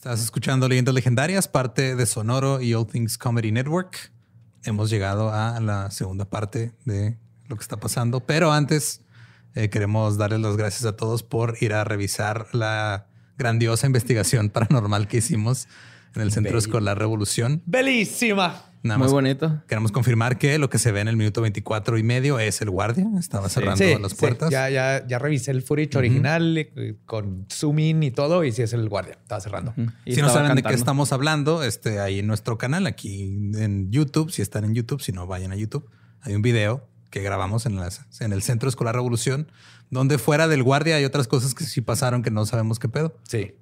Estás escuchando Leyendas Legendarias, parte de Sonoro y All Things Comedy Network. Hemos llegado a la segunda parte de lo que está pasando, pero antes eh, queremos darles las gracias a todos por ir a revisar la grandiosa investigación paranormal que hicimos en el Centro Escolar Revolución. Bellísima. Muy bonito. Queremos confirmar que lo que se ve en el minuto 24 y medio es el guardia. Estaba cerrando las puertas. Ya, ya, ya revisé el footage original eh, con zoom in y todo. Y sí es el guardia. Estaba cerrando. Si no saben de qué estamos hablando, este, ahí en nuestro canal, aquí en YouTube, si están en YouTube, si no vayan a YouTube, hay un video que grabamos en, las, en el Centro Escolar Revolución, donde fuera del guardia hay otras cosas que sí pasaron que no sabemos qué pedo. Sí.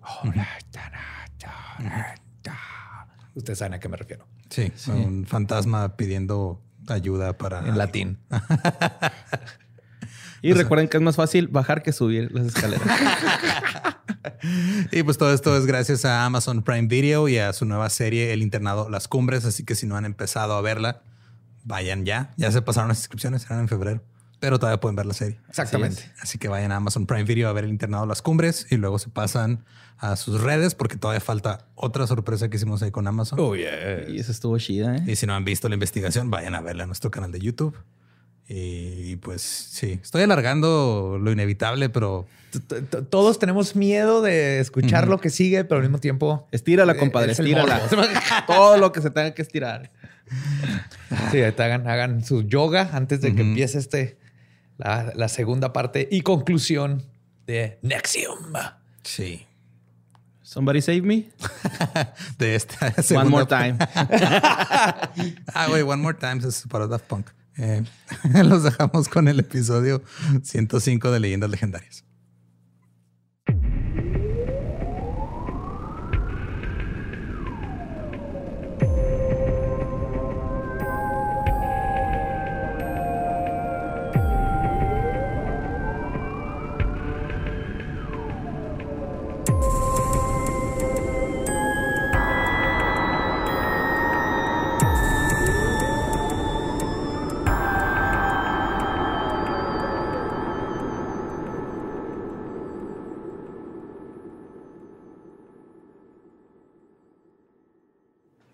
Ustedes saben a qué me refiero. Sí, un fantasma pidiendo ayuda para... En latín. y recuerden que es más fácil bajar que subir las escaleras. y pues todo esto es gracias a Amazon Prime Video y a su nueva serie El Internado Las Cumbres. Así que si no han empezado a verla, vayan ya. Ya se pasaron las inscripciones, eran en febrero. Pero todavía pueden ver la serie. Exactamente. Así, que vayan a Amazon Prime Video a ver el internado Las Cumbres y luego se pasan a sus redes porque todavía falta otra sorpresa que hicimos ahí con Amazon. Oh, yeah. Y eso estuvo chida. ¿eh? Y si no han visto la investigación, vayan a verla en nuestro canal de YouTube. Y pues sí, estoy alargando lo inevitable, pero todos tenemos miedo de escuchar lo que sigue, pero al mismo tiempo. Estírala, compadre, estírala. Todo lo que se tenga que estirar. Sí, hagan, hagan su yoga antes de que empiece este la, segunda parte y conclusión de Nexium. Sí. Somebody save me. de esta segunda One more time. ah, güey, one more time es para Daft Punk. Eh, los dejamos con el episodio 105 de Leyendas Legendarias.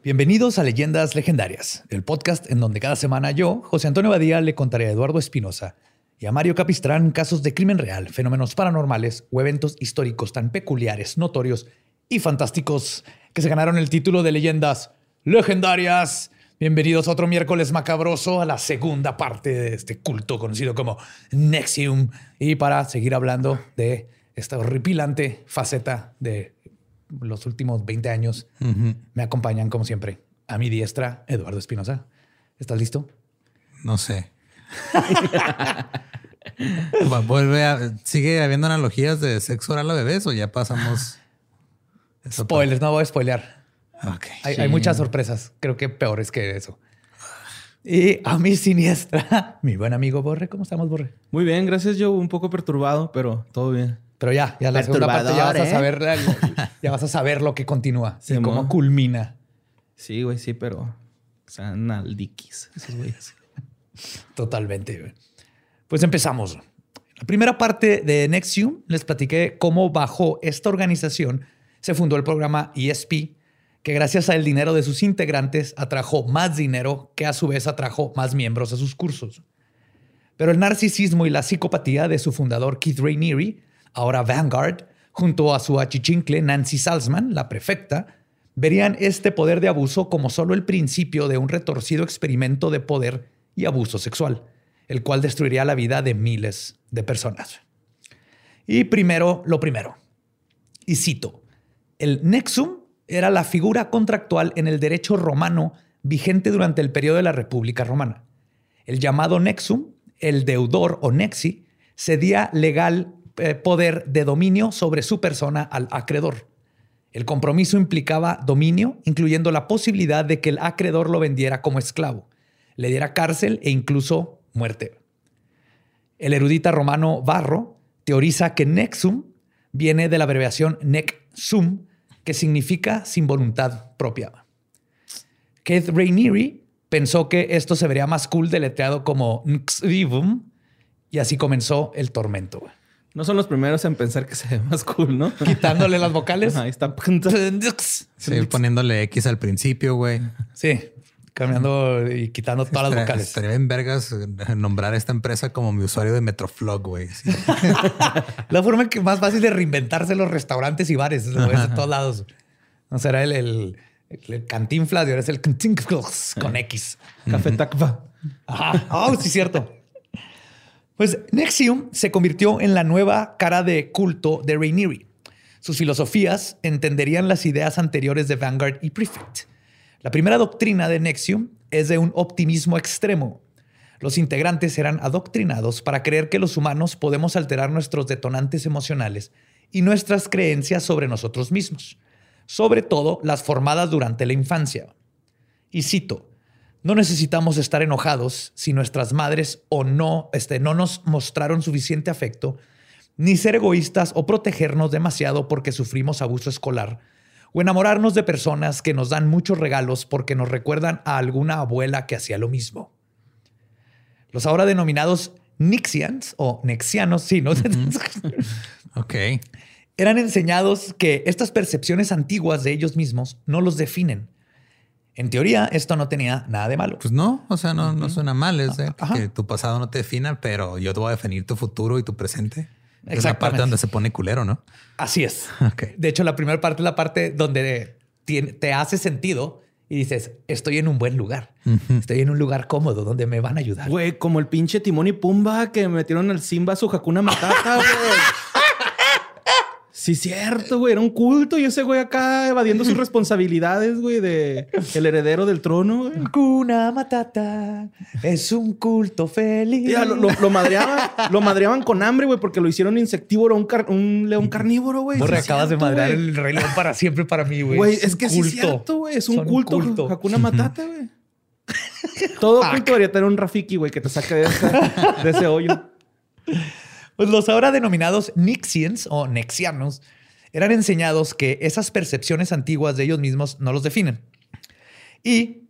Bienvenidos a Leyendas Legendarias, el podcast en donde cada semana yo, José Antonio Badía, le contaré a Eduardo Espinosa y a Mario Capistrán casos de crimen real, fenómenos paranormales o eventos históricos tan peculiares, notorios y fantásticos que se ganaron el título de Leyendas Legendarias. Bienvenidos a otro miércoles macabroso, a la segunda parte de este culto conocido como Nexium. Y para seguir hablando de esta horripilante faceta de los últimos 20 años me acompañan, como siempre, a mi diestra, Eduardo Espinosa. ¿Estás listo? No sé. Vuelve a, ¿Sigue habiendo analogías de sexo oral a bebés o ya pasamos? Spoilers, no voy a spoilear. Hay, muchas sorpresas. Creo que peores que eso. Y a mi siniestra, mi buen amigo Borre. ¿Cómo estamos, Borre? Muy bien, gracias. Yo un poco perturbado, pero todo bien. Pero ya, ya la segunda parte ya vas a ¿eh? saber, ya vas a saber lo que continúa y cómo culmina. Sí, güey, sí, pero o sea, naldiquis esos güeyes. Totalmente, güey. Pues empezamos. La primera parte de Nexium les platiqué cómo bajo esta organización se fundó el programa ESP, que gracias al dinero de sus integrantes atrajo más dinero que a su vez atrajo más miembros a sus cursos. Pero el narcisismo y la psicopatía de su fundador Keith Rainieri ahora Vanguard, junto a su achichincle Nancy Salzman, la prefecta, verían este poder de abuso como solo el principio de un retorcido experimento de poder y abuso sexual, el cual destruiría la vida de miles de personas. Y primero, lo primero. Y cito, el nexum era la figura contractual en el derecho romano vigente durante el periodo de la República Romana. El llamado nexum, el deudor o nexi, cedía legal poder de dominio sobre su persona al acreedor. El compromiso implicaba dominio, incluyendo la posibilidad de que el acreedor lo vendiera como esclavo, le diera cárcel e incluso muerte. El erudita romano Barro teoriza que nexum viene de la abreviación nec sum, que significa sin voluntad propia. Keith Rainieri pensó que esto se vería más cool deletreado como nxvivum y así comenzó el tormento. No son los primeros en pensar que se ve más cool, ¿no? Quitándole las vocales. Ahí está. Sí, poniéndole X al principio, güey. Sí, cambiando y quitando todas las vocales. Estaría en vergas nombrar a esta empresa como mi usuario de Metroflog, güey. la forma que más fácil de reinventarse los restaurantes y bares de todos lados. No será el, el, el cantinflas y ahora es el cantinflas con X. Café Tacva. Ajá. Oh, sí, cierto. Pues Nexium se convirtió en la nueva cara de culto de Rainieri. Sus filosofías entenderían las ideas anteriores de Vanguard y Prefect. La primera doctrina de Nexium es de un optimismo extremo. Los integrantes eran adoctrinados para creer que los humanos podemos alterar nuestros detonantes emocionales y nuestras creencias sobre nosotros mismos, sobre todo las formadas durante la infancia. Y cito, no necesitamos estar enojados si nuestras madres o no, este, no nos mostraron suficiente afecto, ni ser egoístas o protegernos demasiado porque sufrimos abuso escolar, o enamorarnos de personas que nos dan muchos regalos porque nos recuerdan a alguna abuela que hacía lo mismo. Los ahora denominados Nixians o Nexianos, sí, ¿no? ok. Eran enseñados que estas percepciones antiguas de ellos mismos no los definen en teoría, esto no tenía nada de malo. Pues no, o sea, no, no suena mal. Es que tu pasado no te defina, pero yo te voy a definir tu futuro y tu presente. Es la parte donde se pone culero, ¿no? Así es. De hecho, la primera parte es la parte donde te hace sentido y dices, estoy en un buen lugar. Estoy en un lugar cómodo donde me van a ayudar. Güey, como el pinche Timón y Pumba que metieron al Simba su Hakuna Matata, güey. Sí, cierto, güey. Era un culto y ese güey acá evadiendo sus responsabilidades, güey, de el heredero del trono, güey. Cuna Matata es un culto feliz. Ya, lo, lo, madreaban, lo madreaban con hambre, güey, porque lo hicieron insectívoro, un, un león carnívoro, güey. No acabas de madrear el rey león para siempre para mí, güey. Güey, es, que sí es cierto, güey. Es un culto. Culto. Hakuna Matata, güey. Todo culto debería tener un Rafiki, güey, que te saque de, de ese hoyo. Pues los ahora denominados Nixians o Nexianos eran enseñados que esas percepciones antiguas de ellos mismos no los definen. Y,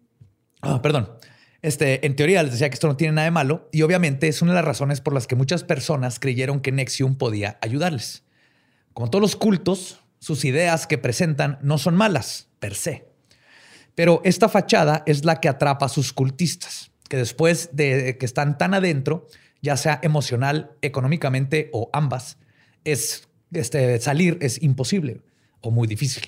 ah, perdón, este, en teoría les decía que esto no tiene nada de malo y obviamente es una de las razones por las que muchas personas creyeron que Nexium podía ayudarles. Como todos los cultos, sus ideas que presentan no son malas per se. Pero esta fachada es la que atrapa a sus cultistas, que después de que están tan adentro, ya sea emocional, económicamente o ambas, es este, salir es imposible o muy difícil.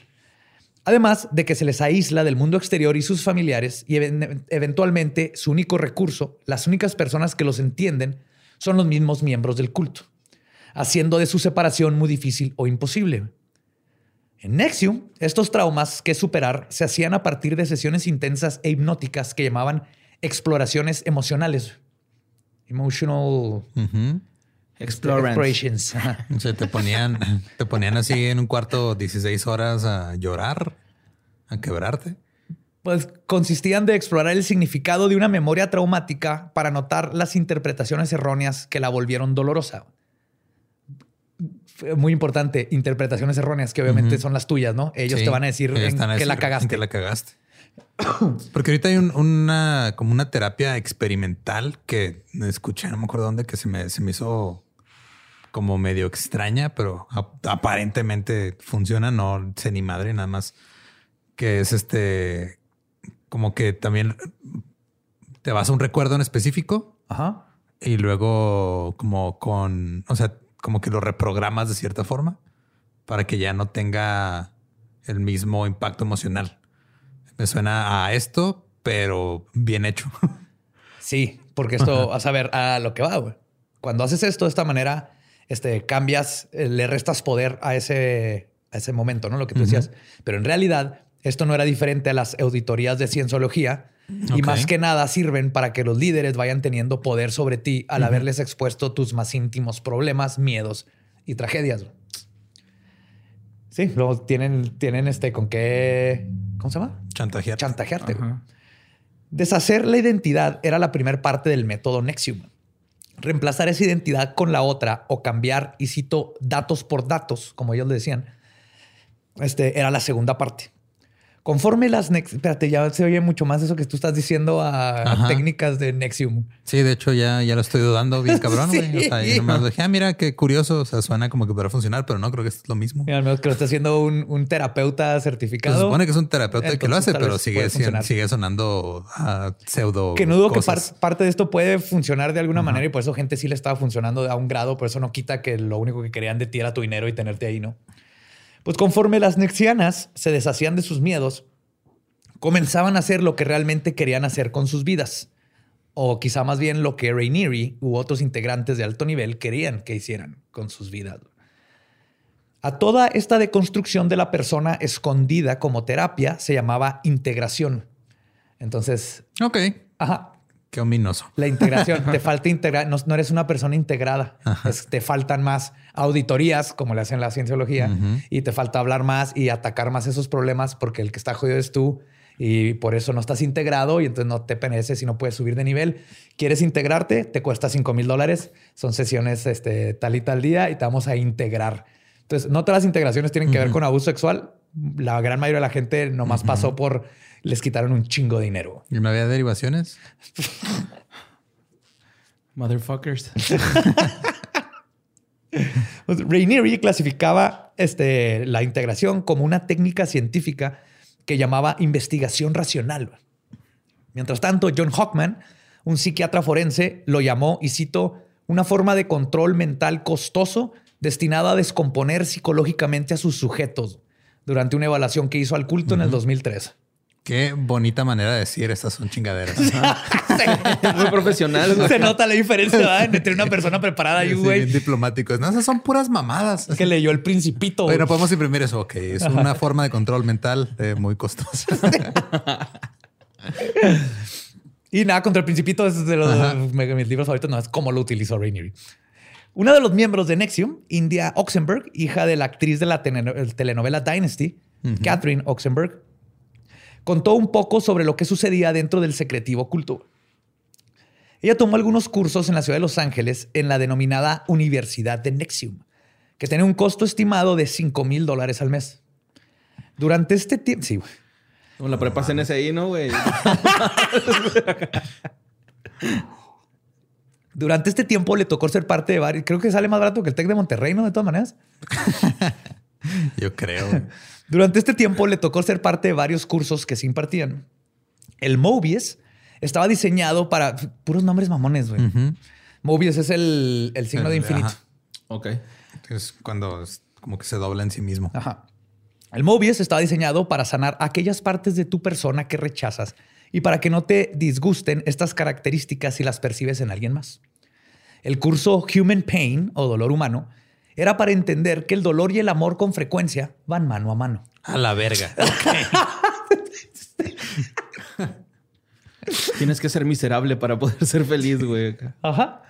Además de que se les aísla del mundo exterior y sus familiares y eventualmente su único recurso, las únicas personas que los entienden, son los mismos miembros del culto, haciendo de su separación muy difícil o imposible. En Nexium, estos traumas que superar se hacían a partir de sesiones intensas e hipnóticas que llamaban exploraciones emocionales emotional explorations. O sea, te ponían, te ponían así en un cuarto 16 horas a llorar, a quebrarte. Pues consistían de explorar el significado de una memoria traumática para notar las interpretaciones erróneas que la volvieron dolorosa. Muy importante, interpretaciones erróneas que obviamente son las tuyas, ¿no? Ellos te van a decir que la cagaste. que la cagaste. Porque ahorita hay una como una terapia experimental que escuché, no me acuerdo dónde, que se me, se me hizo como medio extraña, pero aparentemente funciona, no sé ni madre, nada más que es este como que también te vas a un recuerdo en específico Ajá. y luego como con, o sea, como que lo reprogramas de cierta forma para que ya no tenga el mismo impacto emocional. Me suena a esto, pero bien hecho. Sí, porque esto, a saber, a lo que va, güey. Cuando haces esto de esta manera, este, cambias, eh, le restas poder a ese, a ese momento, ¿no? Lo que tú decías. Pero en realidad, esto no era diferente a las auditorías de cienciología y más que nada sirven para que los líderes vayan teniendo poder sobre ti al haberles expuesto tus más íntimos problemas, miedos y tragedias. Sí, luego tienen, tienen este con qué ¿Cómo se llama? Chantajearte. Chantajearte. Deshacer la identidad era la primera parte del método Nexium. Reemplazar esa identidad con la otra o cambiar, y cito, datos por datos, como ellos le decían, este, era la segunda parte. Conforme las Espérate, ya se oye mucho más eso que tú estás diciendo a técnicas de Nexium. Sí, de hecho ya, ya lo estoy dudando bien cabrón, güey. O sea, yo nomás dije, ah, mira qué curioso. O sea, suena como que podrá funcionar, pero no creo que es lo mismo. al menos que lo está haciendo un, terapeuta certificado. se supone que es un terapeuta que lo hace, pero sigue, sigue sonando a pseudo. Que no dudo que parte de esto puede funcionar de alguna manera y por eso gente sí le estaba funcionando a un grado, por eso no quita que lo único que querían de ti era tu dinero y tenerte ahí, ¿no? Pues conforme las nexianas se deshacían de sus miedos, comenzaban a hacer lo que realmente querían hacer con sus vidas. O quizá más bien lo que Rainieri u otros integrantes de alto nivel querían que hicieran con sus vidas. A toda esta deconstrucción de la persona escondida como terapia se llamaba integración. Entonces. Ok. Ajá. Qué ominoso. La integración. te falta integrar. No, eres una persona integrada. te faltan más auditorías, como le hacen la cienciología, y te falta hablar más y atacar más esos problemas porque el que está jodido es tú y por eso no estás integrado y entonces no te peneces y no puedes subir de nivel. ¿Quieres integrarte? Te cuesta 5 mil dólares. Son sesiones este, tal y tal día y te vamos a integrar. Entonces, no todas las integraciones tienen que ver con abuso sexual. La gran mayoría de la gente nomás pasó por les quitaron un chingo de dinero. ¿Y no había derivaciones? Motherfuckers. Pues, Rainieri clasificaba este, la integración como una técnica científica que llamaba investigación racional. Mientras tanto, John Hockman, un psiquiatra forense, lo llamó, y cito, una forma de control mental costoso destinado a descomponer psicológicamente a sus sujetos durante una evaluación que hizo al culto en el 2003. Qué bonita manera de decir estas son chingaderas. Muy profesional. Se nota la diferencia entre una persona preparada y un güey. diplomático. No, esas son puras mamadas. que leyó el principito. Pero podemos imprimir eso. Ok, es una forma de control mental eh, muy costosa. y nada, contra el principito es de los mis libros favoritos. No es cómo lo utilizó Rainieri. Una de los miembros de Nexium, India Oxenberg, hija de la actriz de la telenovela Dynasty, Catherine Oxenberg, contó un poco sobre lo que sucedía dentro del secretivo culto. Ella tomó algunos cursos en la ciudad de Los Ángeles en la denominada Universidad de Nexium, que tenía un costo estimado de 5 mil dólares al mes. Durante este tiempo, sí, güey. Como la prepa CNSI, ¿no, güey? Durante este tiempo le tocó ser parte de varios. Creo que sale más barato que el TEC de Monterrey, ¿no? De todas maneras. Yo creo. Durante este tiempo le tocó ser parte de varios cursos que se impartían. El Mobius estaba diseñado para puros nombres mamones, güey. Mobius es el, signo de infinito. Ok. Es cuando como que se dobla en sí mismo. Ajá. El Mobius estaba diseñado para sanar aquellas partes de tu persona que rechazas y para que no te disgusten estas características si las percibes en alguien más. El curso Human Pain o Dolor Humano era para entender que el dolor y el amor con frecuencia van mano a mano. A la verga. Tienes que ser miserable para poder ser feliz, güey. Ajá.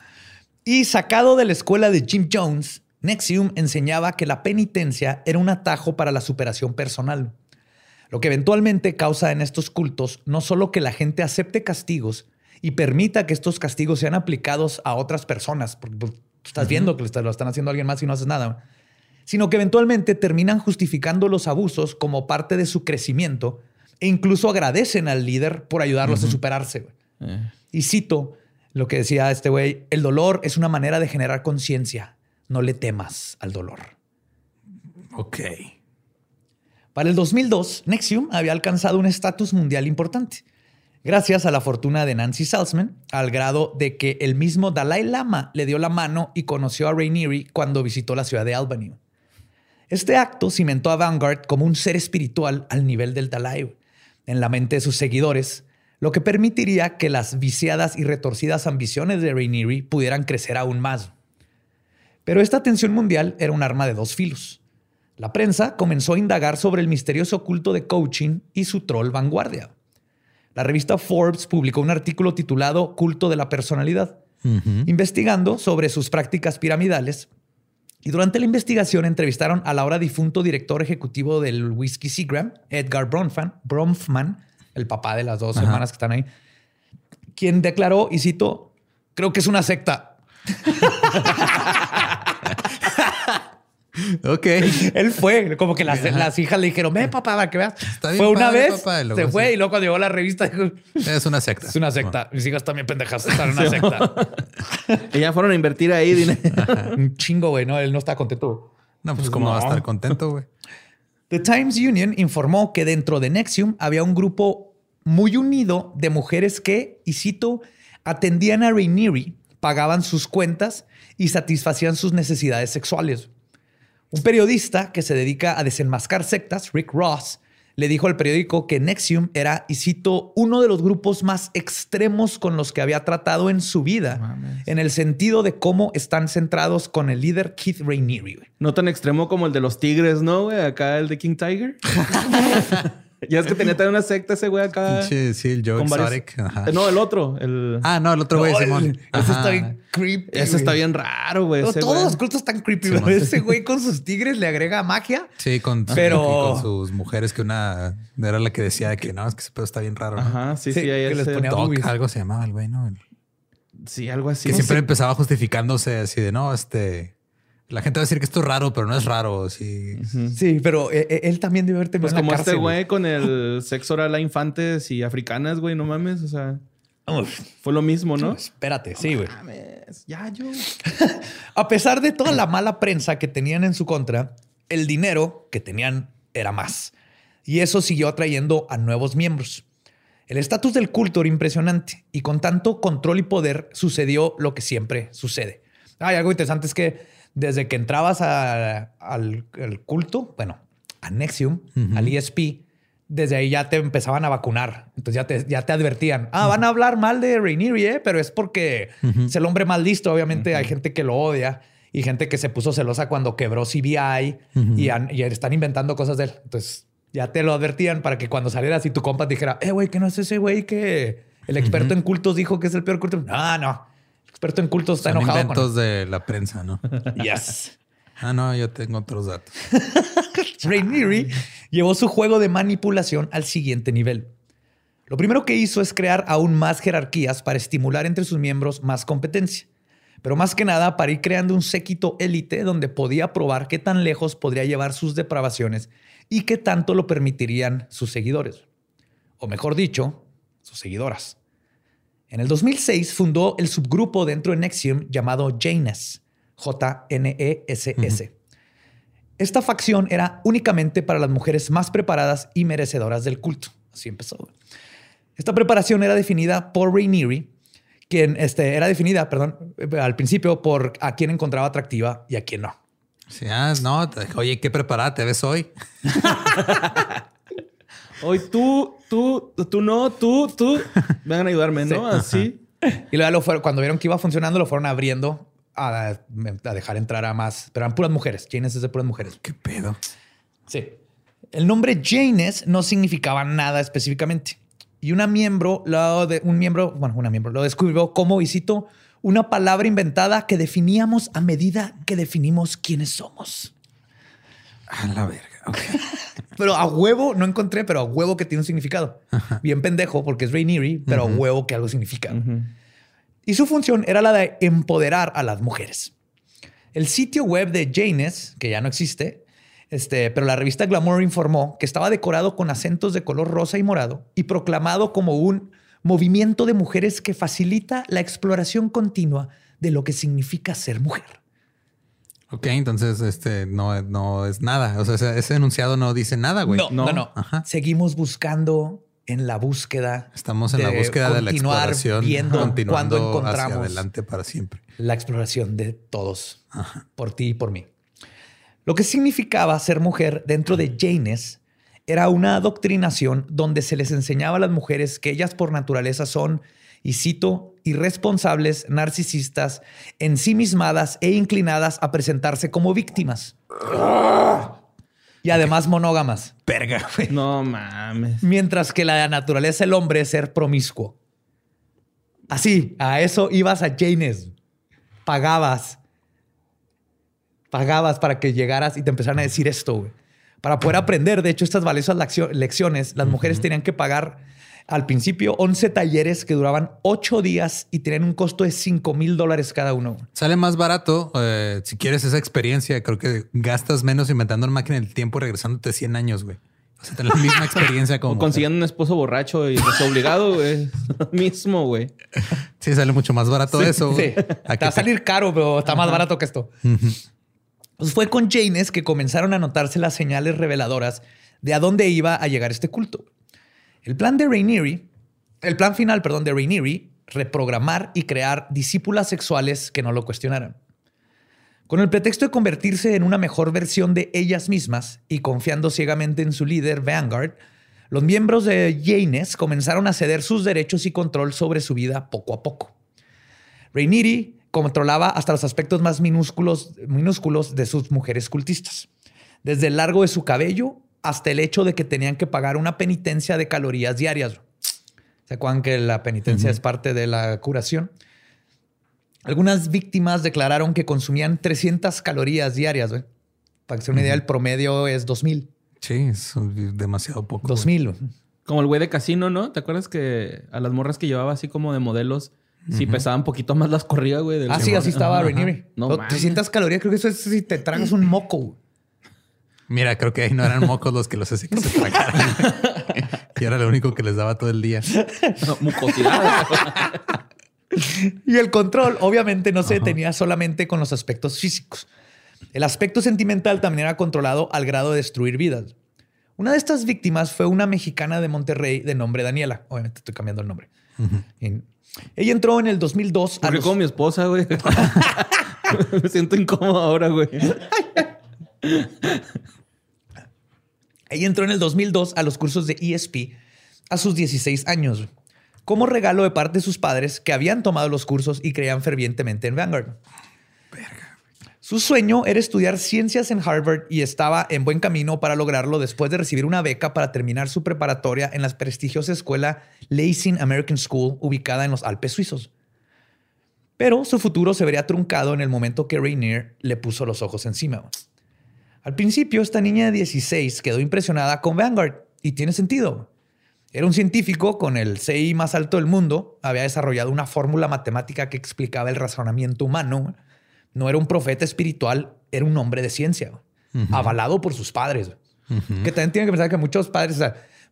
Y sacado de la escuela de Jim Jones, Nexium enseñaba que la penitencia era un atajo para la superación personal. Lo que eventualmente causa en estos cultos no solo que la gente acepte castigos y permita que estos castigos sean aplicados a otras personas, porque estás viendo que lo están haciendo a alguien más y no haces nada, sino que eventualmente terminan justificando los abusos como parte de su crecimiento e incluso agradecen al líder por ayudarlos a superarse. Eh. Y cito lo que decía este güey, el dolor es una manera de generar conciencia, no le temas al dolor. Ok. Para el 2002, Nexium había alcanzado un estatus mundial importante gracias a la fortuna de Nancy Salzman, al grado de que el mismo Dalai Lama le dio la mano y conoció a Rainieri cuando visitó la ciudad de Albany. Este acto cimentó a Vanguard como un ser espiritual al nivel del Dalai en la mente de sus seguidores, lo que permitiría que las viciadas y retorcidas ambiciones de Rainieri pudieran crecer aún más. Pero esta atención mundial era un arma de dos filos. La prensa comenzó a indagar sobre el misterioso culto de coaching y su troll vanguardia. La revista Forbes publicó un artículo titulado Culto de la Personalidad, investigando sobre sus prácticas piramidales. Y durante la investigación entrevistaron al ahora difunto director ejecutivo del Whiskey Seagram, Edgar Bronfman, el papá de las dos hermanas que están ahí, quien declaró, y cito, creo que es una secta. ok. Él fue, como que las, hijas le dijeron, ve papá, para que veas. fue una vez, se fue y luego cuando llegó la revista dijo, es una secta. Es una secta. Mis hijas también pendejas están en una secta. y ya fueron a invertir ahí dinero. Un chingo, güey. No, él no está contento. No, pues, ¿cómo va a estar contento, güey? The Times Union informó que dentro de Nexium había un grupo muy unido de mujeres que, y cito, atendían a Rainieri, pagaban sus cuentas y satisfacían sus necesidades sexuales. Un periodista que se dedica a desenmascar sectas, Rick Ross, le dijo al periódico que Nexium era, y cito, uno de los grupos más extremos con los que había tratado en su vida, en el sentido de cómo están centrados con el líder Keith Rainieri. No tan extremo como el de los tigres, ¿no? Güey? Acá el de King Tiger. Ya es que tenía también una secta ese güey acá. Sí, sí, el Joe Exotic. Eh, no, el otro. El... Ah, no, el otro güey, Simón. Ese está bien creepy. Ese está bien raro, güey. todos los cultos están creepy, güey. Ese güey con sus tigres le agrega magia. Sí, con, pero... con sus mujeres, que una era la que decía que no, es que ese pedo está bien raro. Ajá, sí, sí. ahí que les ponía algo se llamaba el güey, ¿no? Sí, algo así. Que siempre empezaba justificándose así de no, este la gente va a decir que esto es raro, pero no es raro. Sí, sí pero eh, eh, él, también debe haber tenido pues como este güey con el sexo oral a infantes y africanas, güey, no mames. O sea, fue lo mismo, ¿no? espérate, sí, güey. ya yo. a pesar de toda la mala prensa que tenían en su contra, el dinero que tenían era más. Y eso siguió atrayendo a nuevos miembros. El estatus del culto era impresionante y con tanto control y poder sucedió lo que siempre sucede. Hay algo interesante es que desde que entrabas al, culto, bueno, a Nexium, al ESP, desde ahí ya te empezaban a vacunar. Entonces ya te, ya te advertían, ah, van a hablar mal de Rainieri, ¿eh? pero es porque es el hombre más listo. Obviamente hay gente que lo odia y gente que se puso celosa cuando quebró CBI y, y, están inventando cosas de él. Entonces ya te lo advertían para que cuando salieras y tu compa dijera, eh, güey, que no es ese güey que el experto en cultos dijo que es el peor culto. No, no experto en cultos está Son enojado. inventos de la prensa, ¿no? Yes. ah, no, yo tengo otros datos. Rainieri llevó su juego de manipulación al siguiente nivel. Lo primero que hizo es crear aún más jerarquías para estimular entre sus miembros más competencia, pero más que nada para ir creando un séquito élite donde podía probar qué tan lejos podría llevar sus depravaciones y qué tanto lo permitirían sus seguidores. O mejor dicho, sus seguidoras. En el 2006 fundó el subgrupo dentro de Nexium llamado Janess, J-N-E-S-S. Esta facción era únicamente para las mujeres más preparadas y merecedoras del culto. Así empezó. Esta preparación era definida por Rainieri, quien este, era definida, perdón, al principio por a quién encontraba atractiva y a quién no. Sí, ah, no, oye, qué preparada te ves hoy. Hoy tú, tú, tú no, tú, tú. Vengan a ayudarme, ¿no? Así. Y luego cuando vieron que iba funcionando, lo fueron abriendo a, dejar entrar a más. Pero eran puras mujeres. Janes es de puras mujeres. ¿Qué pedo? Sí. El nombre Janes no significaba nada específicamente. Y una miembro, de, un miembro, bueno, una miembro, lo descubrió como, y cito, una palabra inventada que definíamos a medida que definimos quiénes somos. A la verga. pero a huevo no encontré, pero a huevo que tiene un significado. Bien pendejo porque es Rainieri, pero a huevo que algo significa. Y su función era la de empoderar a las mujeres. El sitio web de Janes, que ya no existe, este, pero la revista Glamour informó que estaba decorado con acentos de color rosa y morado y proclamado como un movimiento de mujeres que facilita la exploración continua de lo que significa ser mujer. Ok, entonces este no, no es nada. O sea, ese, enunciado no dice nada, güey. No, no, no. Seguimos buscando en la búsqueda. Estamos en la búsqueda de la exploración. Viendo continuando cuando encontramos hacia adelante para siempre. La exploración de todos, por ti y por mí. Lo que significaba ser mujer dentro de Janes era una adoctrinación donde se les enseñaba a las mujeres que ellas por naturaleza son y cito, irresponsables, narcisistas, ensimismadas e inclinadas a presentarse como víctimas. Y además monógamas. Verga, güey. No mames. Mientras que la naturaleza del hombre es ser promiscuo. Así, a eso ibas a Janes. Pagabas. Pagabas para que llegaras y te empezaran a decir esto, güey. Para poder aprender, de hecho, estas valiosas lecciones, las mujeres tenían que pagar al principio 11 talleres que duraban 8 días y tenían un costo de 5 mil dólares cada uno. Sale más barato eh, si quieres esa experiencia. Creo que gastas menos inventando una máquina del tiempo regresándote 100 años, güey. O sea, tener la misma experiencia como. O consiguiendo un esposo borracho y desobligado, güey. mismo, güey. Sí, sale mucho más barato eso. Sí. va a salir caro, pero está más barato que esto. Pues fue con Janes que comenzaron a notarse las señales reveladoras de a dónde iba a llegar este culto. El plan de el plan final, perdón, de Rainieri, reprogramar y crear discípulas sexuales que no lo cuestionaran. Con el pretexto de convertirse en una mejor versión de ellas mismas y confiando ciegamente en su líder, Vanguard, los miembros de Janes comenzaron a ceder sus derechos y control sobre su vida poco a poco. Rainieri controlaba hasta los aspectos más minúsculos, minúsculos de sus mujeres cultistas, desde el largo de su cabello hasta el hecho de que tenían que pagar una penitencia de calorías diarias. ¿Se acuerdan que la penitencia es parte de la curación? Algunas víctimas declararon que consumían 300 calorías diarias. Para que se una idea, el promedio es 2000. Sí, es demasiado poco. 2000. Como el güey de casino, ¿no? ¿Te acuerdas que a las morras que llevaba así como de modelos, si pesaban un poquito más las corridas, güey? Ah, sí, así estaba Rainieri. No, 300 calorías, creo que eso es si te tragas un moco. Mira, creo que ahí no eran mocos los que los hacían que se tragaran. y era lo único que les daba todo el día. mucosidad. y el control, obviamente, no se detenía solamente con los aspectos físicos. El aspecto sentimental también era controlado al grado de destruir vidas. Una de estas víctimas fue una mexicana de Monterrey de nombre Daniela. Obviamente estoy cambiando el nombre. Ella entró en el 2002 a. Los... como mi esposa, güey. Me siento incómodo ahora, güey. Ella entró en el 2002 a los cursos de ESP a sus 16 años, como regalo de parte de sus padres que habían tomado los cursos y creían fervientemente en Vanguard. Su sueño era estudiar ciencias en Harvard y estaba en buen camino para lograrlo después de recibir una beca para terminar su preparatoria en la prestigiosa escuela Lacing American School ubicada en los Alpes suizos. Pero su futuro se vería truncado en el momento que Rainier le puso los ojos encima. Al principio, esta niña de 16 quedó impresionada con Vanguard y tiene sentido. Era un científico con el CI más alto del mundo, había desarrollado una fórmula matemática que explicaba el razonamiento humano. No era un profeta espiritual, era un hombre de ciencia, avalado por sus padres. Que también tienen que pensar que muchos padres,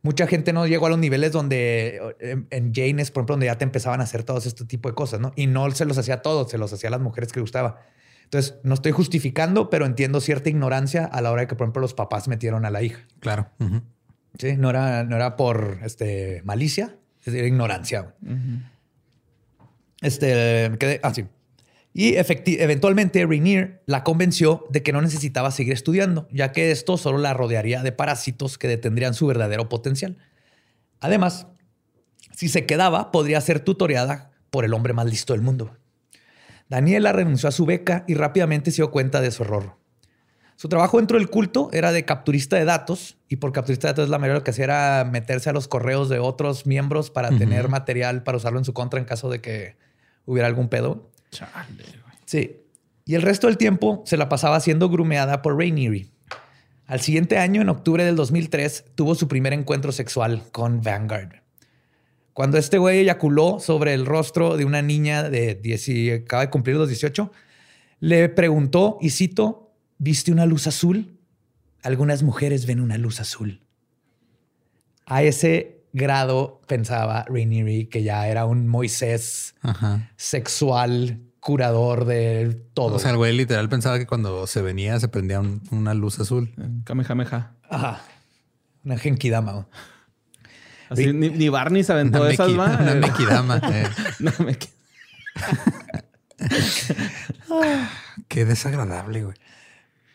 mucha gente no llegó a los niveles donde en, Janes, por ejemplo, donde ya te empezaban a hacer todos este tipo de cosas, ¿no? Y no se los hacía a todos, se los hacía a las mujeres que gustaba. Entonces, no estoy justificando, pero entiendo cierta ignorancia a la hora de que, por ejemplo, los papás metieron a la hija. Claro. Sí, no era, no era por este, malicia, era ignorancia. Este, quedé así. Ah, y eventualmente Rainier la convenció de que no necesitaba seguir estudiando, ya que esto solo la rodearía de parásitos que detendrían su verdadero potencial. Además, si se quedaba, podría ser tutoreada por el hombre más listo del mundo. Daniela renunció a su beca y rápidamente se dio cuenta de su error. Su trabajo dentro del culto era de capturista de datos y por capturista de datos la mayoría lo que hacía era meterse a los correos de otros miembros para tener material para usarlo en su contra en caso de que hubiera algún pedo. sí. Y el resto del tiempo se la pasaba siendo grumeada por Rainieri. Al siguiente año, en octubre del 2003, tuvo su primer encuentro sexual con Vanguard. Cuando este güey eyaculó sobre el rostro de una niña de 10 acaba de cumplir los 18, le preguntó, y cito, ¿viste una luz azul? Algunas mujeres ven una luz azul. A ese grado pensaba Rainieri que ya era un Moisés sexual, curador de todo. O sea, el güey literal pensaba que cuando se venía se prendía una luz azul. Kamehameha. Ajá. Una genkidama ni, Barney se aventó esas, Una eh. mequidama. Qué desagradable, güey.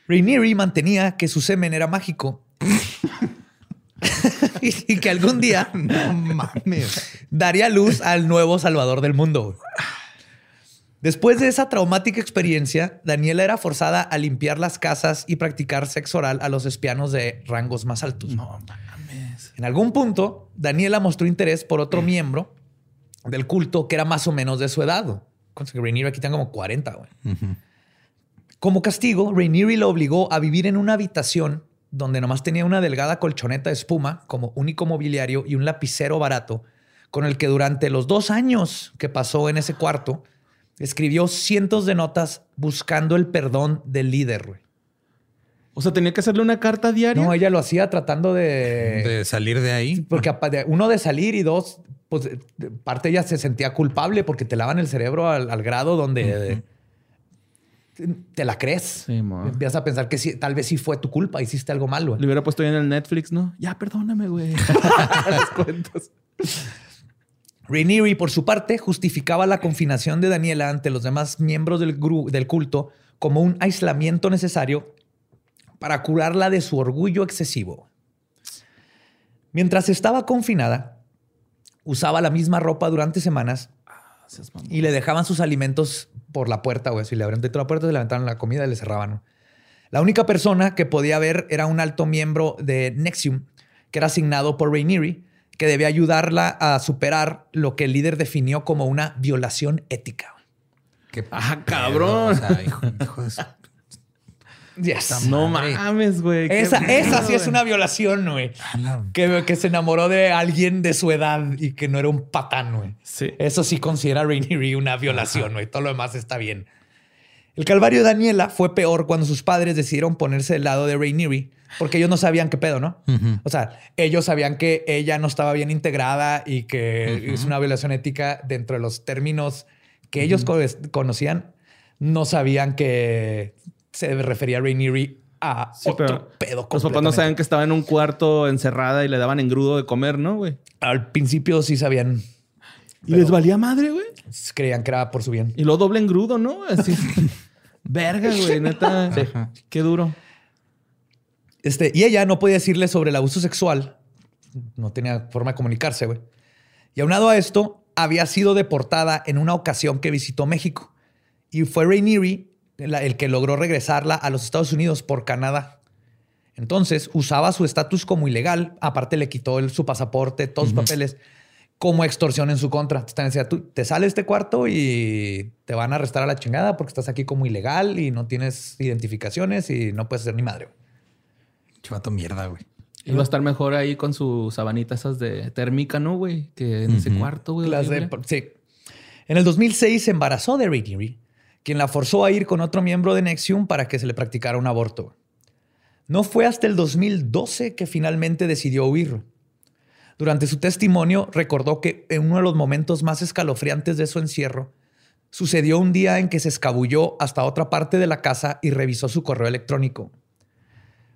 Rainieri mantenía que su semen era mágico. y que algún día no mames. daría luz al nuevo salvador del mundo. Después de esa traumática experiencia, Daniela era forzada a limpiar las casas y practicar sexo oral a los espianos de rangos más altos. No, en algún punto, Daniela mostró interés por otro miembro del culto que era más o menos de su edad. Rainieri aquí tiene como 40. Como castigo, Rainieri lo obligó a vivir en una habitación donde nomás tenía una delgada colchoneta de espuma como único mobiliario y un lapicero barato, con el que durante los dos años que pasó en ese cuarto, escribió cientos de notas buscando el perdón del líder. O sea, tenía que hacerle una carta diaria. No, ella lo hacía tratando de... De salir de ahí. Porque uno de salir y dos, pues parte ella se sentía culpable porque te lavan el cerebro al, grado donde te la crees. Sí, Empiezas a pensar que sí, tal vez sí fue tu culpa, hiciste algo malo. Le hubiera puesto bien en el Netflix, ¿no? Ya, perdóname, güey. Las cuentas. Rainieri, por su parte, justificaba la confinación de Daniela ante los demás miembros del, del culto como un aislamiento necesario para curarla de su orgullo excesivo. Mientras estaba confinada, usaba la misma ropa durante semanas y le dejaban sus alimentos por la puerta, o Si le abrían la puerta, se levantaban la comida y le cerraban. La única persona que podía ver era un alto miembro de Nexium, que era asignado por Rainieri, que debía ayudarla a superar lo que el líder definió como una violación ética. ¡Qué ah, cabrón! No mames, güey. Esa, esa sí es una violación, güey. Que, que, se enamoró de alguien de su edad y que no era un patán, güey. Sí. Eso sí considera Rainieri una violación, güey. Todo lo demás está bien. El calvario de Daniela fue peor cuando sus padres decidieron ponerse del lado de Rainieri porque ellos no sabían qué pedo, ¿no? O sea, ellos sabían que ella no estaba bien integrada y que es una violación ética dentro de los términos que ellos conocían. No sabían que se refería a Rainieri a otro pedo. Los papás no sabían que estaba en un cuarto encerrada y le daban engrudo de comer, ¿no, güey? Al principio sí sabían. ¿Y les valía madre, güey? Creían que era por su bien. Y lo doble engrudo, ¿no? Así. Verga, güey, neta. Qué duro. Este, y ella no podía decirle sobre el abuso sexual. No tenía forma de comunicarse, güey. Y aunado a esto, había sido deportada en una ocasión que visitó México. Y fue Rainieri el que logró regresarla a los Estados Unidos por Canadá. Entonces usaba su estatus como ilegal, aparte le quitó su pasaporte, todos sus papeles, como extorsión en su contra. Te decía, tú te sale este cuarto y te van a arrestar a la chingada porque estás aquí como ilegal y no tienes identificaciones y no puedes ser ni madre. Chivato mierda, güey. Y va a estar mejor ahí con su sabanita esas de térmica, ¿no, güey? Que en ese cuarto, güey. sí. En el 2006 se embarazó de Rainieri quien la forzó a ir con otro miembro de Nexium para que se le practicara un aborto. No fue hasta el 2012 que finalmente decidió huir. Durante su testimonio recordó que en uno de los momentos más escalofriantes de su encierro, sucedió un día en que se escabulló hasta otra parte de la casa y revisó su correo electrónico.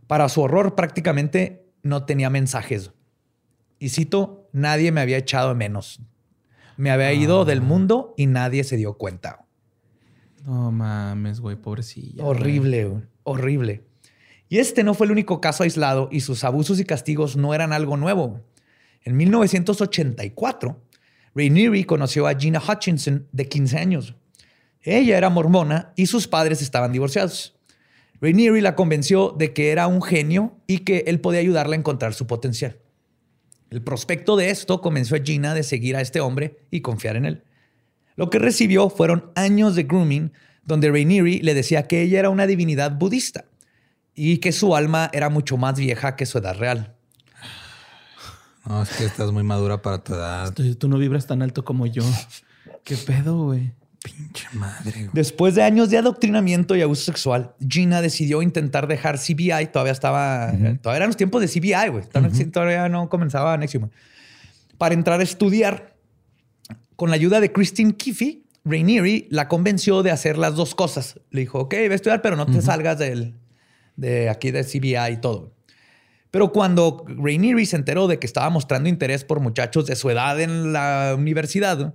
Para su horror prácticamente no tenía mensajes. Y cito, nadie me había echado de menos. Me había ido del ah. mundo y nadie se dio cuenta. No mames, güey, pobrecilla. Horrible, horrible. Y este no fue el único caso aislado y sus abusos y castigos no eran algo nuevo. En 1984, Rainieri conoció a Gina Hutchinson de 15 años. Ella era mormona y sus padres estaban divorciados. Rainieri la convenció de que era un genio y que él podía ayudarla a encontrar su potencial. El prospecto de esto convenció a Gina de seguir a este hombre y confiar en él. Lo que recibió fueron años de grooming donde Rainieri le decía que ella era una divinidad budista y que su alma era mucho más vieja que su edad real. No, es que estás muy madura para tu edad. Tú, no vibras tan alto como yo. ¿Qué pedo, güey? Pinche madre. Después de años de adoctrinamiento y abuso sexual, Gina decidió intentar dejar CBI. Todavía estaba, todavía eran los tiempos de CBI, güey. Todavía no comenzaba Nexium. Para entrar a estudiar con la ayuda de Christine Kiffy, Rainieri la convenció de hacer las dos cosas. Le dijo, ok, voy a estudiar, pero no te salgas del, de aquí de CBI y todo. Pero cuando Rainieri se enteró de que estaba mostrando interés por muchachos de su edad en la universidad,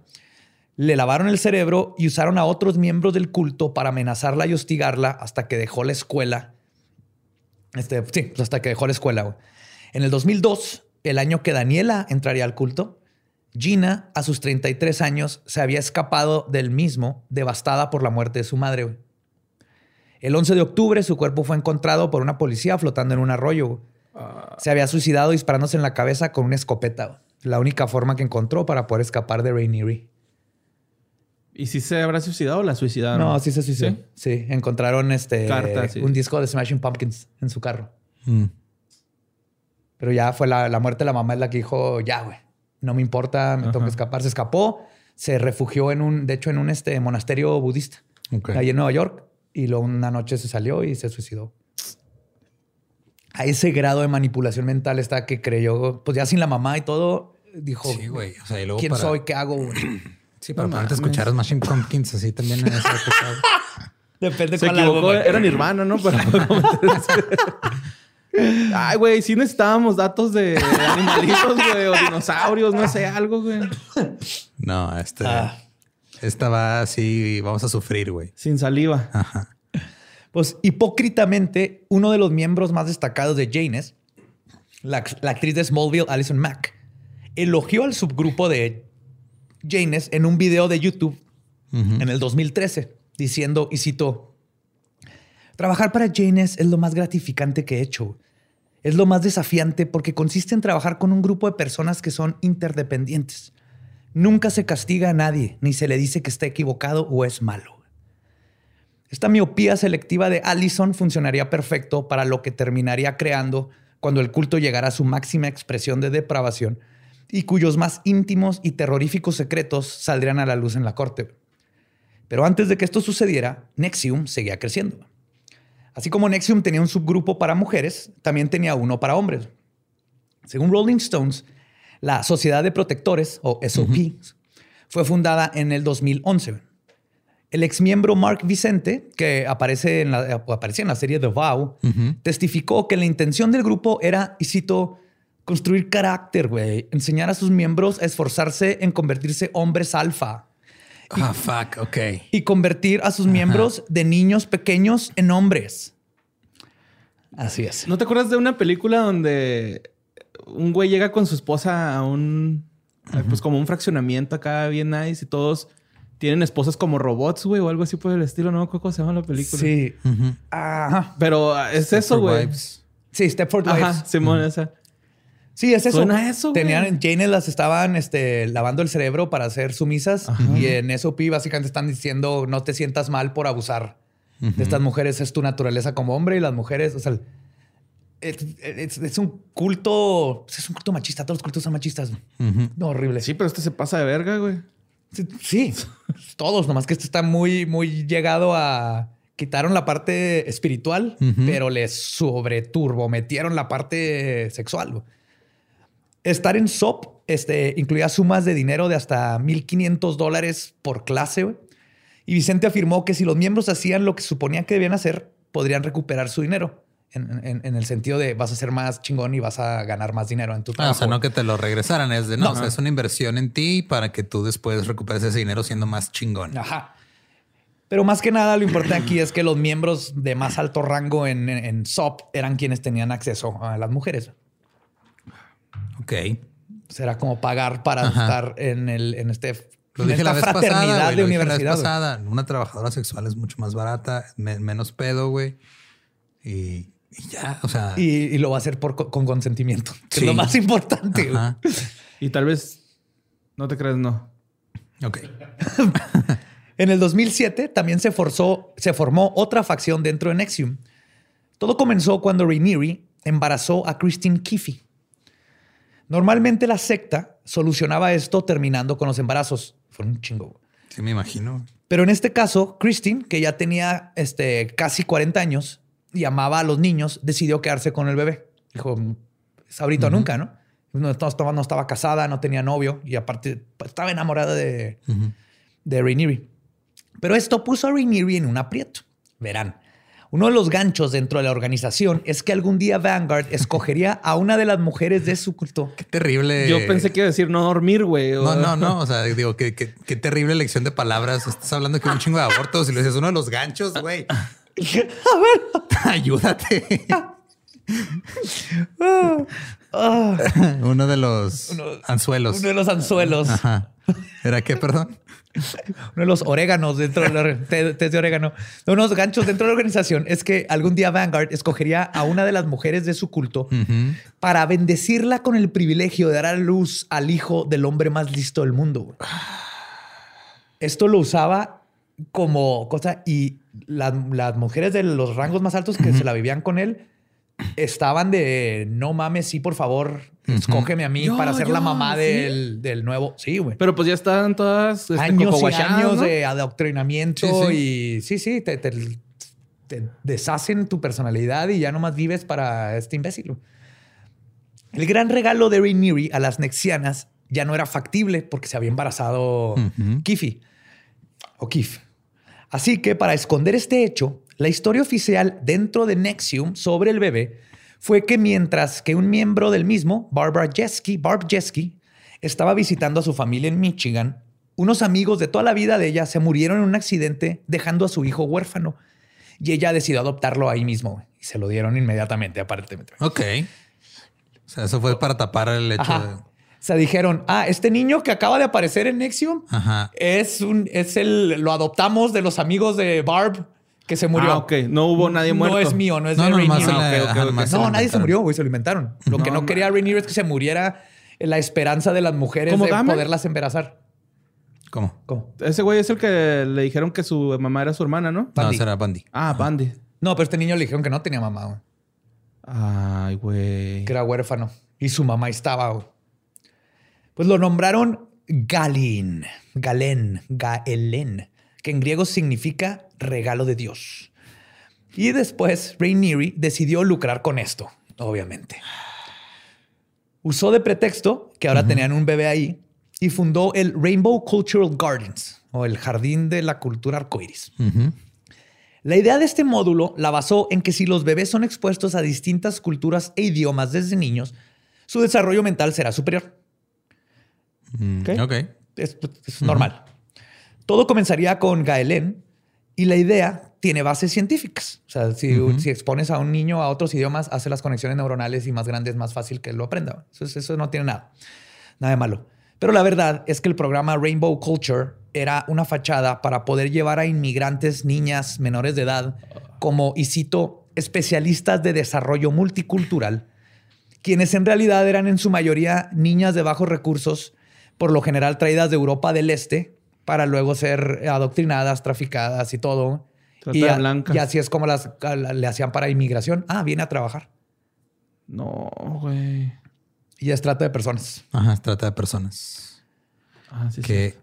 le lavaron el cerebro y usaron a otros miembros del culto para amenazarla y hostigarla hasta que dejó la escuela. Este, sí, hasta que dejó la escuela. En el 2002, el año que Daniela entraría al culto, Gina, a sus 33 años, se había escapado del mismo, devastada por la muerte de su madre. El 11 de octubre, su cuerpo fue encontrado por una policía flotando en un arroyo. Ah. Se había suicidado disparándose en la cabeza con una escopeta. La única forma que encontró para poder escapar de Rainieri. ¿Y si se habrá suicidado o la suicidaron? No, sí se suicidó. Sí, encontraron este, un disco de Smashing Pumpkins en su carro. Mm. Pero ya fue la, muerte de la mamá es la que dijo, ya, güey, no me importa, me tengo que escapar. Se escapó, se refugió en un, de hecho, en un este, monasterio budista, ahí en Nueva York. Y luego una noche se salió y se suicidó. A ese grado de manipulación mental está que creyó, pues ya sin la mamá y todo, dijo, sí, güey. O sea, y luego ¿quién soy? ¿Qué hago? Sí, pero no, escuchar Machine Pumpkins así también en esa época. Depende de cuál equivocó, Era Nirvana, ¿no? Pero, Ay, güey, sí necesitábamos datos de animalitos, güey, o dinosaurios, no sé, algo, güey. No, este. Ah. Esta va así, vamos a sufrir, güey. Sin saliva. Ajá. Pues hipócritamente, uno de los miembros más destacados de Janes, la, actriz de Smallville, Alison Mack, elogió al subgrupo de Janes en un video de YouTube en el 2013, diciendo, y cito, trabajar para Janes es lo más gratificante que he hecho. Es lo más desafiante porque consiste en trabajar con un grupo de personas que son interdependientes. Nunca se castiga a nadie, ni se le dice que está equivocado o es malo. Esta miopía selectiva de Allison funcionaría perfecto para lo que terminaría creando cuando el culto llegara a su máxima expresión de depravación y cuyos más íntimos y terroríficos secretos saldrían a la luz en la corte. Pero antes de que esto sucediera, Nexium seguía creciendo. Así como Nexium tenía un subgrupo para mujeres, también tenía uno para hombres. Según Rolling Stones, la Sociedad de Protectores, o SOP, fue fundada en el 2011. El exmiembro Mark Vicente, que aparece en la, aparecía en la serie The Vow, testificó que la intención del grupo era, y cito, construir carácter, güey, enseñar a sus miembros a esforzarse en convertirse hombres alfa. Ah, fuck, ok. Y convertir a sus miembros de niños pequeños en hombres. Así es. ¿No te acuerdas de una película donde un güey llega con su esposa a un, pues como un fraccionamiento acá bien nice y todos tienen esposas como robots, güey, o algo así por el estilo. No cómo se llama la película. Sí. Ajá. Pero es eso, güey. Sí, Stepford Wives. Ajá, Simón, esa. Sí, es eso. Suena eso, Tenían, Jane las estaban este, lavando el cerebro para hacer sumisas y en SOP básicamente están diciendo no te sientas mal por abusar de estas mujeres. Es tu naturaleza como hombre y las mujeres, o sea, es, un culto, es un culto machista. Todos los cultos son machistas. no, horrible. Sí, pero este se pasa de verga, güey. Sí, todos, nomás que este está muy, muy llegado a. Quitaron la parte espiritual, pero les sobreturbo, metieron la parte sexual. Estar en SOP este, incluía sumas de dinero de hasta 1.500 dólares por clase. Y Vicente afirmó que si los miembros hacían lo que suponían que debían hacer, podrían recuperar su dinero. En, el sentido de vas a ser más chingón y vas a ganar más dinero en tu trabajo. Ah, o sea, no que te lo regresaran, es de no, es una inversión en ti para que tú después recuperes ese dinero siendo más chingón. Ajá. Pero más que nada, lo importante aquí es que los miembros de más alto rango en, en SOP eran quienes tenían acceso a las mujeres. Ok. Será como pagar para estar en, el, en este esta fraternidad de universidad. Pasada, una trabajadora sexual es mucho más barata, menos pedo, güey. Y y ya, o sea. Y, lo va a hacer por, con consentimiento, que es lo más importante. Y tal vez no te crees, no. Ok. en el 2007 también se, forzó, se formó otra facción dentro de Nexium. Todo comenzó cuando Rhaenyra embarazó a Christine Kiffy. Normalmente la secta solucionaba esto terminando con los embarazos. Fue un chingo. Sí, me imagino. Pero en este caso, Christine, que ya tenía este, casi 40 años, y amaba a los niños, decidió quedarse con el bebé. Dijo, es ahorita o nunca, ¿no? No estaba, no estaba, casada, no tenía novio y aparte pues, estaba enamorada de, de Pero esto puso a Rhaenyra en un aprieto. Verán, uno de los ganchos dentro de la organización es que algún día Vanguard escogería a una de las mujeres de su culto. Qué terrible. Yo pensé que iba a decir no dormir, güey. No, no, no. O sea, digo, qué, qué, terrible elección de palabras. Estás hablando que un chingo de abortos y le dices uno de los ganchos, güey. A ver. Ayúdate. uno de los anzuelos. Uno de los anzuelos. ¿Era qué, perdón? Uno de los oréganos dentro de la de orégano. Unos ganchos dentro de la organización es que algún día Vanguard escogería a una de las mujeres de su culto para bendecirla con el privilegio de dar a luz al hijo del hombre más listo del mundo. Esto lo usaba como cosa y las, mujeres de los rangos más altos que se la vivían con él estaban de no mames, sí, por favor, escógeme a mí para ser la mamá del, nuevo. Sí, güey. Pero pues ya estaban todas este, años y años de adoctrinamiento y sí, sí, te, deshacen tu personalidad y ya nomás vives para este imbécil. El gran regalo de Rhaenyra a las Nexianas ya no era factible porque se había embarazado Kifi o Kif. Así que para esconder este hecho, la historia oficial dentro de Nexium sobre el bebé fue que mientras que un miembro del mismo, Barbara Jeske, Barb Jeske, estaba visitando a su familia en Michigan, unos amigos de toda la vida de ella se murieron en un accidente dejando a su hijo huérfano y ella decidió adoptarlo ahí mismo y se lo dieron inmediatamente, aparentemente. Ok. O sea, eso fue para tapar el hecho de... O sea, dijeron, ah, este niño que acaba de aparecer en Nexium es un, es el, lo adoptamos de los amigos de Barb que se murió. Ah, ok. No hubo nadie muerto. No es mío, no es de Rainier. no, nadie se murió, güey. Se lo inventaron. Lo que no, quería Rainier es que se muriera la esperanza de las mujeres de poderlas embarazar. ¿Cómo? ¿Cómo? Ese güey es el que le dijeron que su mamá era su hermana, ¿no? No, ese era Bandy. Ah, Bandy. No, pero este niño le dijeron que no tenía mamá, güey. Ay, güey. Que era huérfano. Y su mamá estaba, güey. Pues lo nombraron Galin, Galen, Gaelen, que en griego significa regalo de Dios. Y después Rainieri decidió lucrar con esto, obviamente. Usó de pretexto que ahora tenían un bebé ahí y fundó el Rainbow Cultural Gardens o el Jardín de la Cultura Arcoiris. La idea de este módulo la basó en que si los bebés son expuestos a distintas culturas e idiomas desde niños, su desarrollo mental será superior. Mm, ok. Es, normal. Todo comenzaría con Gaelén y la idea tiene bases científicas. O sea, si, expones a un niño a otros idiomas, hace las conexiones neuronales y más grandes, más fácil que lo aprenda. Eso, eso no tiene nada, nada de malo. Pero la verdad es que el programa Rainbow Culture era una fachada para poder llevar a inmigrantes, niñas menores de edad, como, y cito, especialistas de desarrollo multicultural, quienes en realidad eran en su mayoría niñas de bajos recursos por lo general traídas de Europa del Este para luego ser adoctrinadas, traficadas y todo. y, y, así es como las, le hacían para inmigración. Ah, viene a trabajar. No, güey. Y es trata de personas. Ajá, es trata de personas. Ah, sí, Qué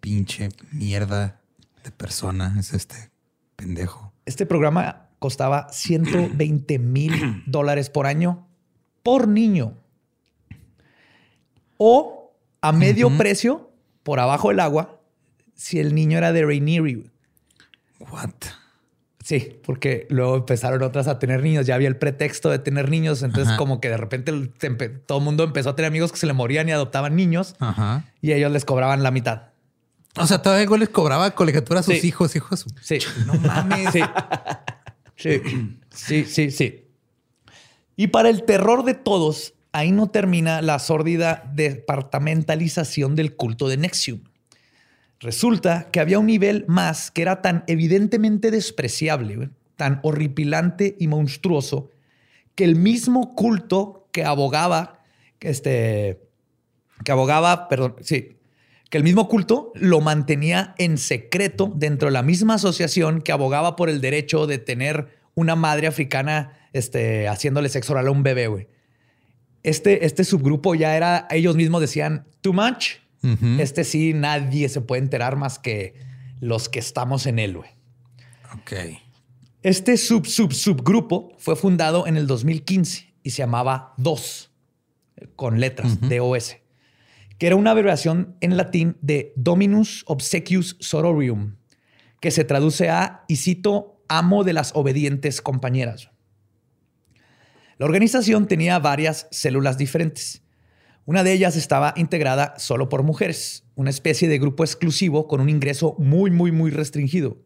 pinche mierda de persona es este pendejo. Este programa costaba 120 mil dólares por año por niño. O a medio precio por abajo del agua si el niño era de Rainieri. What? Sí, porque luego empezaron otras a tener niños. Ya había el pretexto de tener niños. Entonces, como que de repente todo el mundo empezó a tener amigos que se le morían y adoptaban niños. Y ellos les cobraban la mitad. O sea, todavía les cobraba colegiatura a sus hijos, hijos. Sí. No mames. Sí. sí. Sí, sí, sí. Y para el terror de todos, ahí no termina la sórdida departamentalización del culto de Nexium. Resulta que había un nivel más que era tan evidentemente despreciable, tan horripilante y monstruoso, que el mismo culto que abogaba, este, que abogaba, perdón, sí, que el mismo culto lo mantenía en secreto dentro de la misma asociación que abogaba por el derecho de tener una madre africana este, haciéndole sexo oral a un bebé, este, este subgrupo ya era, ellos mismos decían, too much. Este sí, nadie se puede enterar más que los que estamos en él, güey. Ok. Este sub, sub, subgrupo fue fundado en el 2015 y se llamaba DOS, con letras, DOS, que era una abreviación en latín de Dominus Obsequius Sororium, que se traduce a, y cito, amo de las obedientes compañeras. La organización tenía varias células diferentes. Una de ellas estaba integrada solo por mujeres, una especie de grupo exclusivo con un ingreso muy, muy, muy restringido.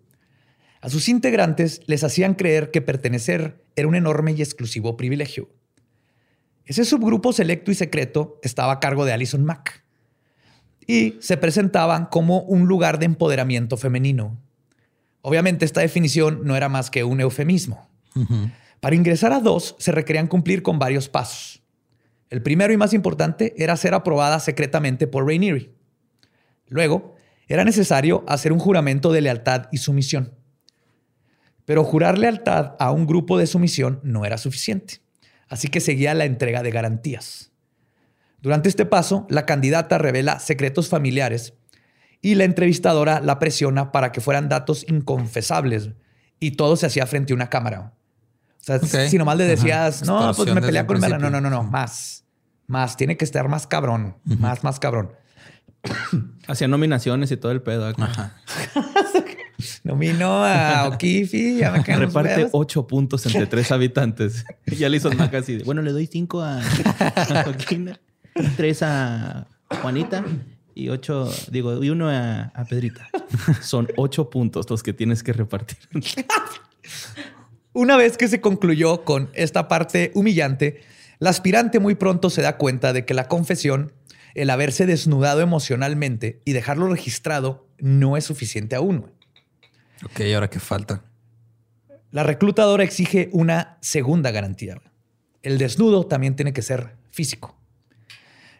A sus integrantes les hacían creer que pertenecer era un enorme y exclusivo privilegio. Ese subgrupo selecto y secreto estaba a cargo de Alison Mack y se presentaban como un lugar de empoderamiento femenino. Obviamente esta definición no era más que un eufemismo. Para ingresar a dos se requerían cumplir con varios pasos. El primero y más importante era ser aprobada secretamente por Rainieri. Luego, era necesario hacer un juramento de lealtad y sumisión. Pero jurar lealtad a un grupo de sumisión no era suficiente, así que seguía la entrega de garantías. Durante este paso, la candidata revela secretos familiares y la entrevistadora la presiona para que fueran datos inconfesables y todo se hacía frente a una cámara. O sea, si nomás le decías, no, pues me pelea con Mela. No, no, no, no, más, más. Tiene que estar más cabrón, más, más cabrón. Hacía nominaciones y todo el pedo. Ajá. Nomino a. Ya me Reparte ocho puntos entre tres habitantes. ya le hizo más casi. Bueno, le doy cinco a, a tres a Juanita y ocho, digo, y uno a, a Pedrita. Son ocho puntos los que tienes que repartir. Una vez que se concluyó con esta parte humillante, la aspirante muy pronto se da cuenta de que la confesión, el haberse desnudado emocionalmente y dejarlo registrado, no es suficiente aún. Ok, ahora qué falta? La reclutadora exige una segunda garantía. El desnudo también tiene que ser físico.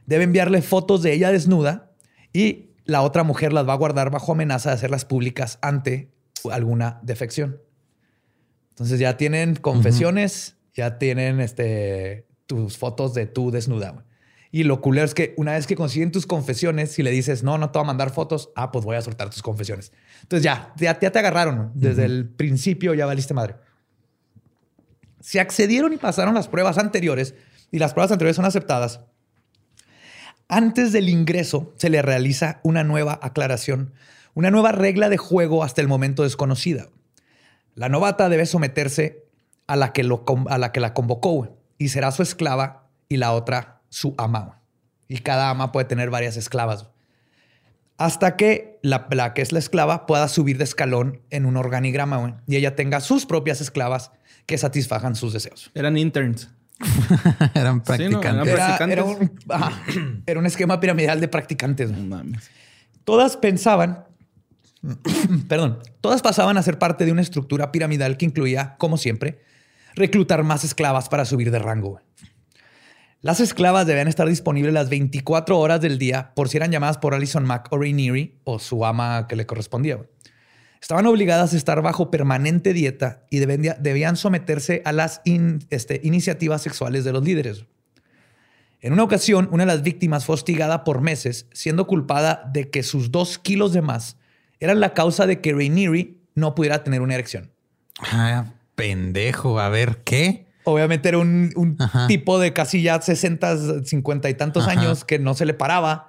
Debe enviarle fotos de ella desnuda y la otra mujer las va a guardar bajo amenaza de hacerlas públicas ante alguna defección. Entonces ya tienen confesiones, ya tienen este, tus fotos de tú desnuda. Y lo culero es que una vez que consiguen tus confesiones, si le dices, no, no te voy a mandar fotos, ah, pues voy a soltar tus confesiones. Entonces ya, ya, te agarraron. Desde el principio ya valiste madre. Si accedieron y pasaron las pruebas anteriores y las pruebas anteriores son aceptadas, antes del ingreso se le realiza una nueva aclaración, una nueva regla de juego hasta el momento desconocida. La novata debe someterse a la que, lo, a la, que la convocó y será su esclava y la otra su ama. Y cada ama puede tener varias esclavas. Hasta que la, que es la esclava pueda subir de escalón en un organigrama y ella tenga sus propias esclaves que satisfagan sus deseos. Eran interns. eran practicantes. era, un, esquema piramidal de practicantes. Todas pensaban, perdón, todas pasaban a ser parte de una estructura piramidal que incluía, como siempre, reclutar más esclavas para subir de rango. Las esclavas debían estar disponibles las 24 horas del día por si eran llamadas por Alison Mack o Rainieri o su ama que le correspondía. Estaban obligadas a estar bajo permanente dieta y debían, someterse a las este, iniciativas sexuales de los líderes. En una ocasión, una de las víctimas fue hostigada por meses, siendo culpada de que sus dos kilos de más eran la causa de que Rainieri no pudiera tener una erección. Ah, pendejo. A ver, ¿qué? Obviamente era un, tipo de casi ya 60, 50 y tantos años que no se le paraba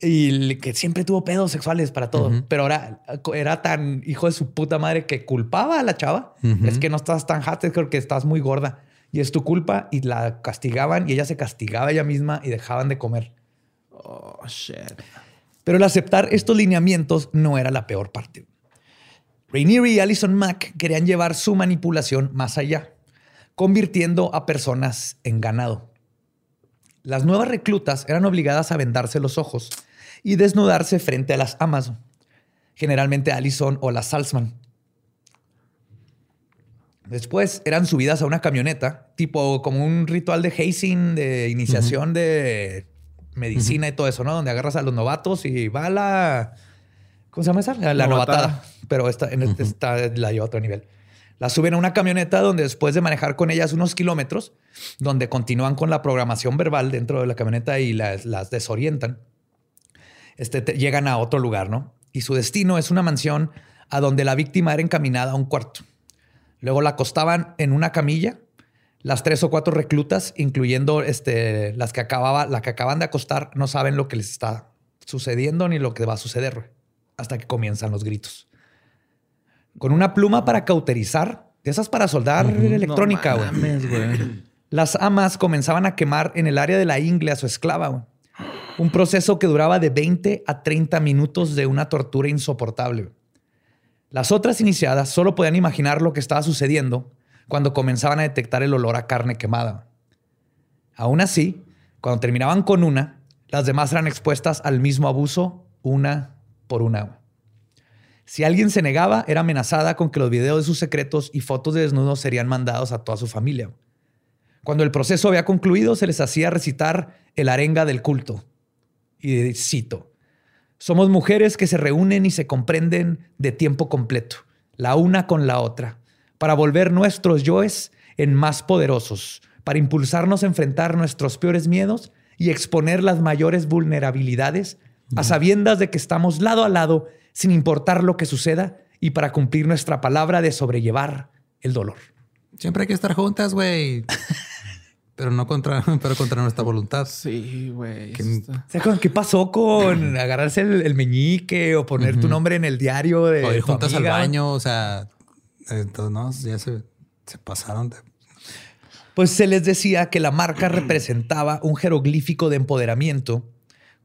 y que siempre tuvo pedos sexuales para todo, pero ahora era tan hijo de su puta madre que culpaba a la chava. Es que no estás tan hot, creo que estás muy gorda y es tu culpa y la castigaban y ella se castigaba ella misma y dejaban de comer. Oh, shit. Pero el aceptar estos lineamientos no era la peor parte. Rainier y Allison Mack querían llevar su manipulación más allá, convirtiendo a personas en ganado. Las nuevas reclutas eran obligadas a vendarse los ojos y desnudarse frente a las amas, generalmente Allison o la Salzman. Después eran subidas a una camioneta, tipo como un ritual de hazing, de iniciación de medicina y todo eso, ¿no? Donde agarras a los novatos y va la... ¿Cómo se llama esa? La, novatada. Pero esta, en esta la lleva a otro nivel. La suben a una camioneta donde después de manejar con ellas unos kilómetros, donde continúan con la programación verbal dentro de la camioneta y las, las desorientan, este, llegan a otro lugar, ¿no? Y su destino es una mansión a donde la víctima era encaminada a un cuarto. Luego la acostaban en una camilla. Las tres o cuatro reclutas, incluyendo este, las que acababa, la que acaban de acostar, no saben lo que les está sucediendo ni lo que va a suceder hasta que comienzan los gritos. Con una pluma para cauterizar, de esas para soldar electrónica, güey. Las amas comenzaban a quemar en el área de la ingle a su esclava, güey. Un proceso que duraba de 20 a 30 minutos de una tortura insoportable. Las otras iniciadas solo podían imaginar lo que estaba sucediendo cuando comenzaban a detectar el olor a carne quemada. Aún así, cuando terminaban con una, las demás eran expuestas al mismo abuso una por una. Si alguien se negaba, era amenazada con que los videos de sus secretos y fotos de desnudos serían mandados a toda su familia. Cuando el proceso había concluido, se les hacía recitar el arenga del culto, y cito, somos mujeres que se reúnen y se comprenden de tiempo completo, la una con la otra, para volver nuestros yoes en más poderosos, para impulsarnos a enfrentar nuestros peores miedos y exponer las mayores vulnerabilidades a sabiendas de que estamos lado a lado sin importar lo que suceda y para cumplir nuestra palabra de sobrellevar el dolor. Siempre hay que estar juntas, güey. pero no contra, pero contra nuestra voluntad. Sí, güey. ¿Qué, ¿Qué pasó con agarrarse el, meñique o poner tu nombre en el diario de o ir juntas al baño? O sea, entonces, no, ya se, se pasaron de... Pues se les decía que la marca representaba un jeroglífico de empoderamiento,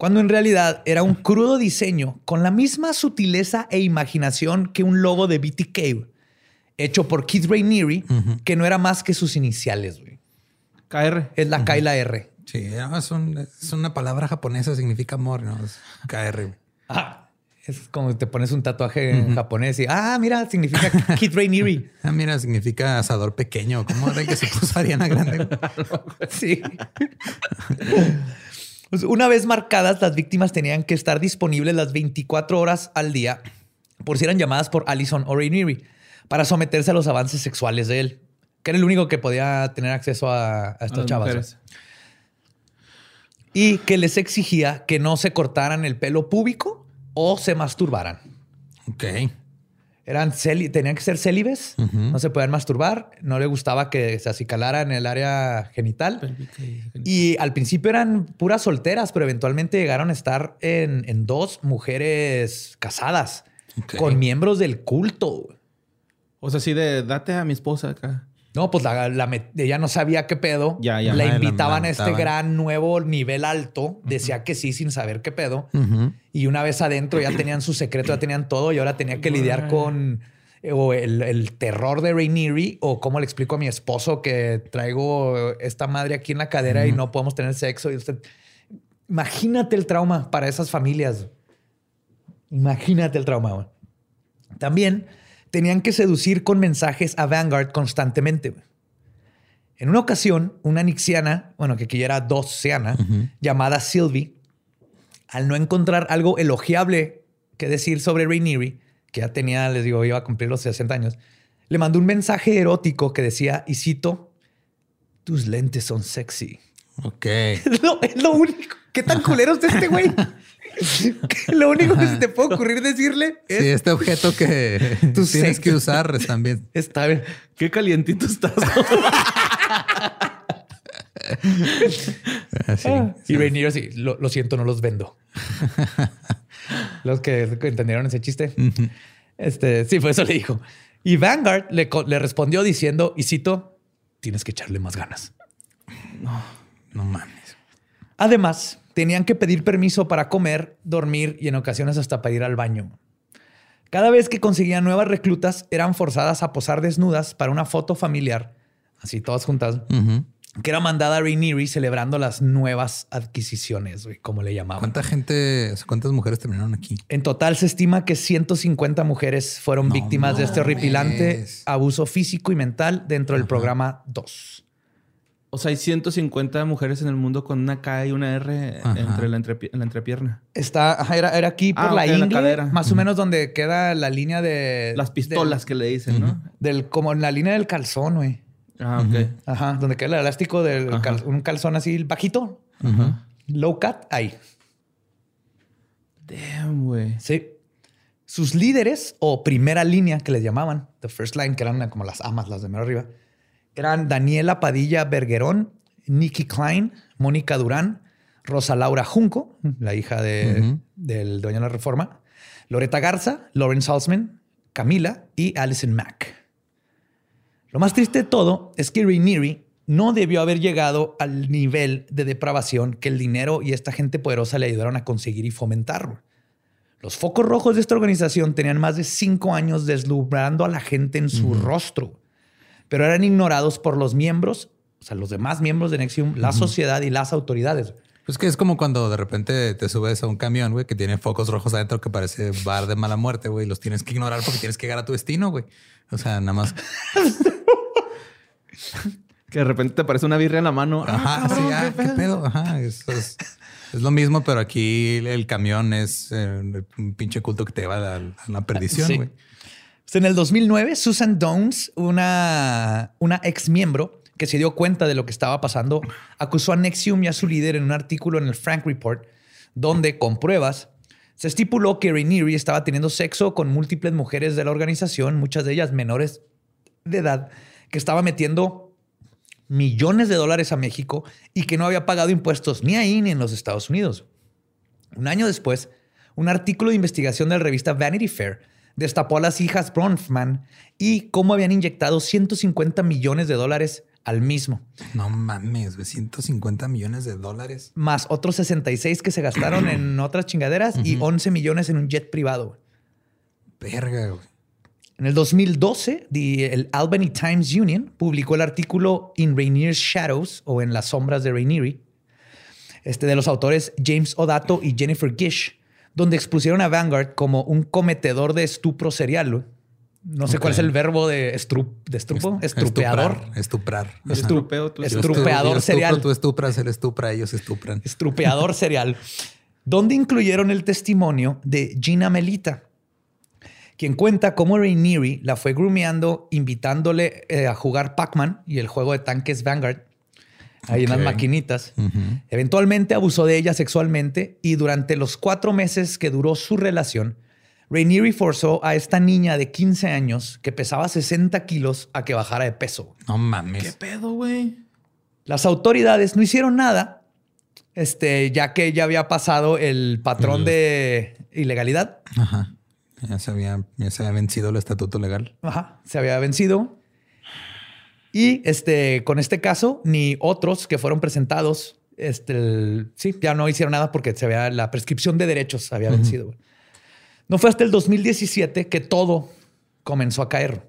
cuando en realidad era un crudo diseño con la misma sutileza e imaginación que un logo de BTK, hecho por Keith Rainieri, que no era más que sus iniciales. Güey. KR. Es la K y la R. Sí, es, una palabra japonesa, significa amor, ¿no? Es KR. Ah, es como te pones un tatuaje en japonés y, ah, mira, significa Kid Rainieri. ah, mira, significa asador pequeño. ¿Cómo era que se puso Ariana Grande? sí. Una vez marcadas, las víctimas tenían que estar disponibles las 24 horas al día por si eran llamadas por Allison o Rainieri para someterse a los avances sexuales de él que era el único que podía tener acceso a, estas chavas. Y que les exigía que no se cortaran el pelo púbico o se masturbaran. Ok. Eran tenían que ser célibes, no se podían masturbar, no le gustaba que se acicalara en el área genital. Y al principio eran puras solteras, pero eventualmente llegaron a estar en, dos mujeres casadas con miembros del culto. O sea, así de date a mi esposa acá. No, pues la, ella no sabía qué pedo. Ya, ya. La invitaban a este gran nuevo nivel alto. Decía que sí sin saber qué pedo. Y una vez adentro ya tenían su secreto, ya tenían todo y ahora tenía que lidiar con o el, terror de Rainieri o cómo le explico a mi esposo que traigo esta madre aquí en la cadera y no podemos tener sexo. Y usted, imagínate el trauma para esas familias. Imagínate el trauma. También tenían que seducir con mensajes a Vanguard constantemente. En una ocasión, una nixiana, bueno, que aquí era dosiana, llamada Sylvie, al no encontrar algo elogiable que decir sobre Rainieri, que ya tenía, les digo, iba a cumplir los 60 años, le mandó un mensaje erótico que decía, y cito, tus lentes son sexy. Ok. Es lo, único. ¿Qué tan culero es este güey? Lo único que se te puede ocurrir decirle es. Sí, este objeto que tú tienes que usar también. Está bien. Qué calientito estás. Ah, y venir así, lo, siento, no los vendo. los que entendieron ese chiste. Este, sí, fue eso le dijo. Y Vanguard le, le respondió diciendo, y cito, tienes que echarle más ganas. No, no mames. Además, tenían que pedir permiso para comer, dormir y en ocasiones hasta para ir al baño. Cada vez que conseguían nuevas reclutas, eran forzadas a posar desnudas para una foto familiar, así todas juntas, que era mandada a Rainieri celebrando las nuevas adquisiciones, como le llamaban. ¿Cuánta gente, cuántas mujeres terminaron aquí? En total se estima que 150 mujeres fueron víctimas de este horripilante abuso físico y mental dentro del programa 2. O sea, hay 150 mujeres en el mundo con una K y una R entre la, entrepierna. Está, era, aquí por ah, la ingle, más o menos donde queda la línea de... Las pistolas que le dicen, ¿no? Del, como en la línea del calzón, güey. Ah, ok. Ajá, donde queda el elástico de un calzón así bajito. Low cut, ahí. Damn, güey. Sí. Sus líderes o primera línea que les llamaban, the first line, que eran como las amas, las de mero arriba eran Daniela Padilla Bergerón, Nikki Klein, Mónica Durán, Rosa Laura Junco, la hija de, del dueño de la reforma, Loreta Garza, Lauren Salzman, Camila y Alison Mack. Lo más triste de todo es que Rainieri no debió haber llegado al nivel de depravación que el dinero y esta gente poderosa le ayudaron a conseguir y fomentar. Los focos rojos de esta organización tenían más de cinco años deslumbrando a la gente en su rostro pero eran ignorados por los miembros, o sea, los demás miembros de Nexium, la sociedad y las autoridades. Pues que es como cuando de repente te subes a un camión, güey, que tiene focos rojos adentro que parece bar de mala muerte, güey, y los tienes que ignorar porque tienes que llegar a tu destino, güey. O sea, nada más. que de repente te aparece una birria en la mano. Ajá, sí, ah, ¿qué, pedo? Ajá, es, lo mismo, pero aquí el camión es eh, un pinche culto que te va a la, perdición, güey. En el 2009, Susan Downs, una, una ex miembro que se dio cuenta de lo que estaba pasando, acusó a Nexium y a su líder en un artículo en el Frank Report, donde, con pruebas, se estipuló que Rainieri estaba teniendo sexo con múltiples mujeres de la organización, muchas de ellas menores de edad, que estaba metiendo millones de dólares a México y que no había pagado impuestos ni ahí ni en los Estados Unidos. Un año después, un artículo de investigación de la revista Vanity Fair destapó a las hijas Bronfman y cómo habían inyectado 150 millones de dólares al mismo. No mames, 150 millones de dólares. Más otros 66 que se gastaron en otras chingaderas y 11 millones en un jet privado. Verga, güey. En el 2012, el Albany Times Union publicó el artículo In Rainier's Shadows o En las sombras de Rainieri, este, de los autores James Odato y Jennifer Gish, donde expusieron a Vanguard como un cometedor de estupro serial. No sé cuál es el verbo de, estrup, de estrupo. Estrupeador. Estuprar. estrupeador serial. Tú estupras, él estupra, ellos estupran. Estrupeador serial. Donde incluyeron el testimonio de Gina Melita, quien cuenta cómo Rainieri la fue grumeando, invitándole eh, a jugar Pac-Man y el juego de tanques Vanguard, ahí en las maquinitas. Eventualmente abusó de ella sexualmente y durante los cuatro meses que duró su relación, Rainieri forzó a esta niña de 15 años que pesaba 60 kilos a que bajara de peso. No mames. ¿Qué pedo, güey? Las autoridades no hicieron nada, este, ya que ya había pasado el patrón de ilegalidad. Ajá. Ya se, había, ya se había vencido el estatuto legal. Ajá, se había vencido. Y este, con este caso, ni otros que fueron presentados, este, sí, ya no hicieron nada porque se había, la prescripción de derechos había vencido. No fue hasta el 2017 que todo comenzó a caer.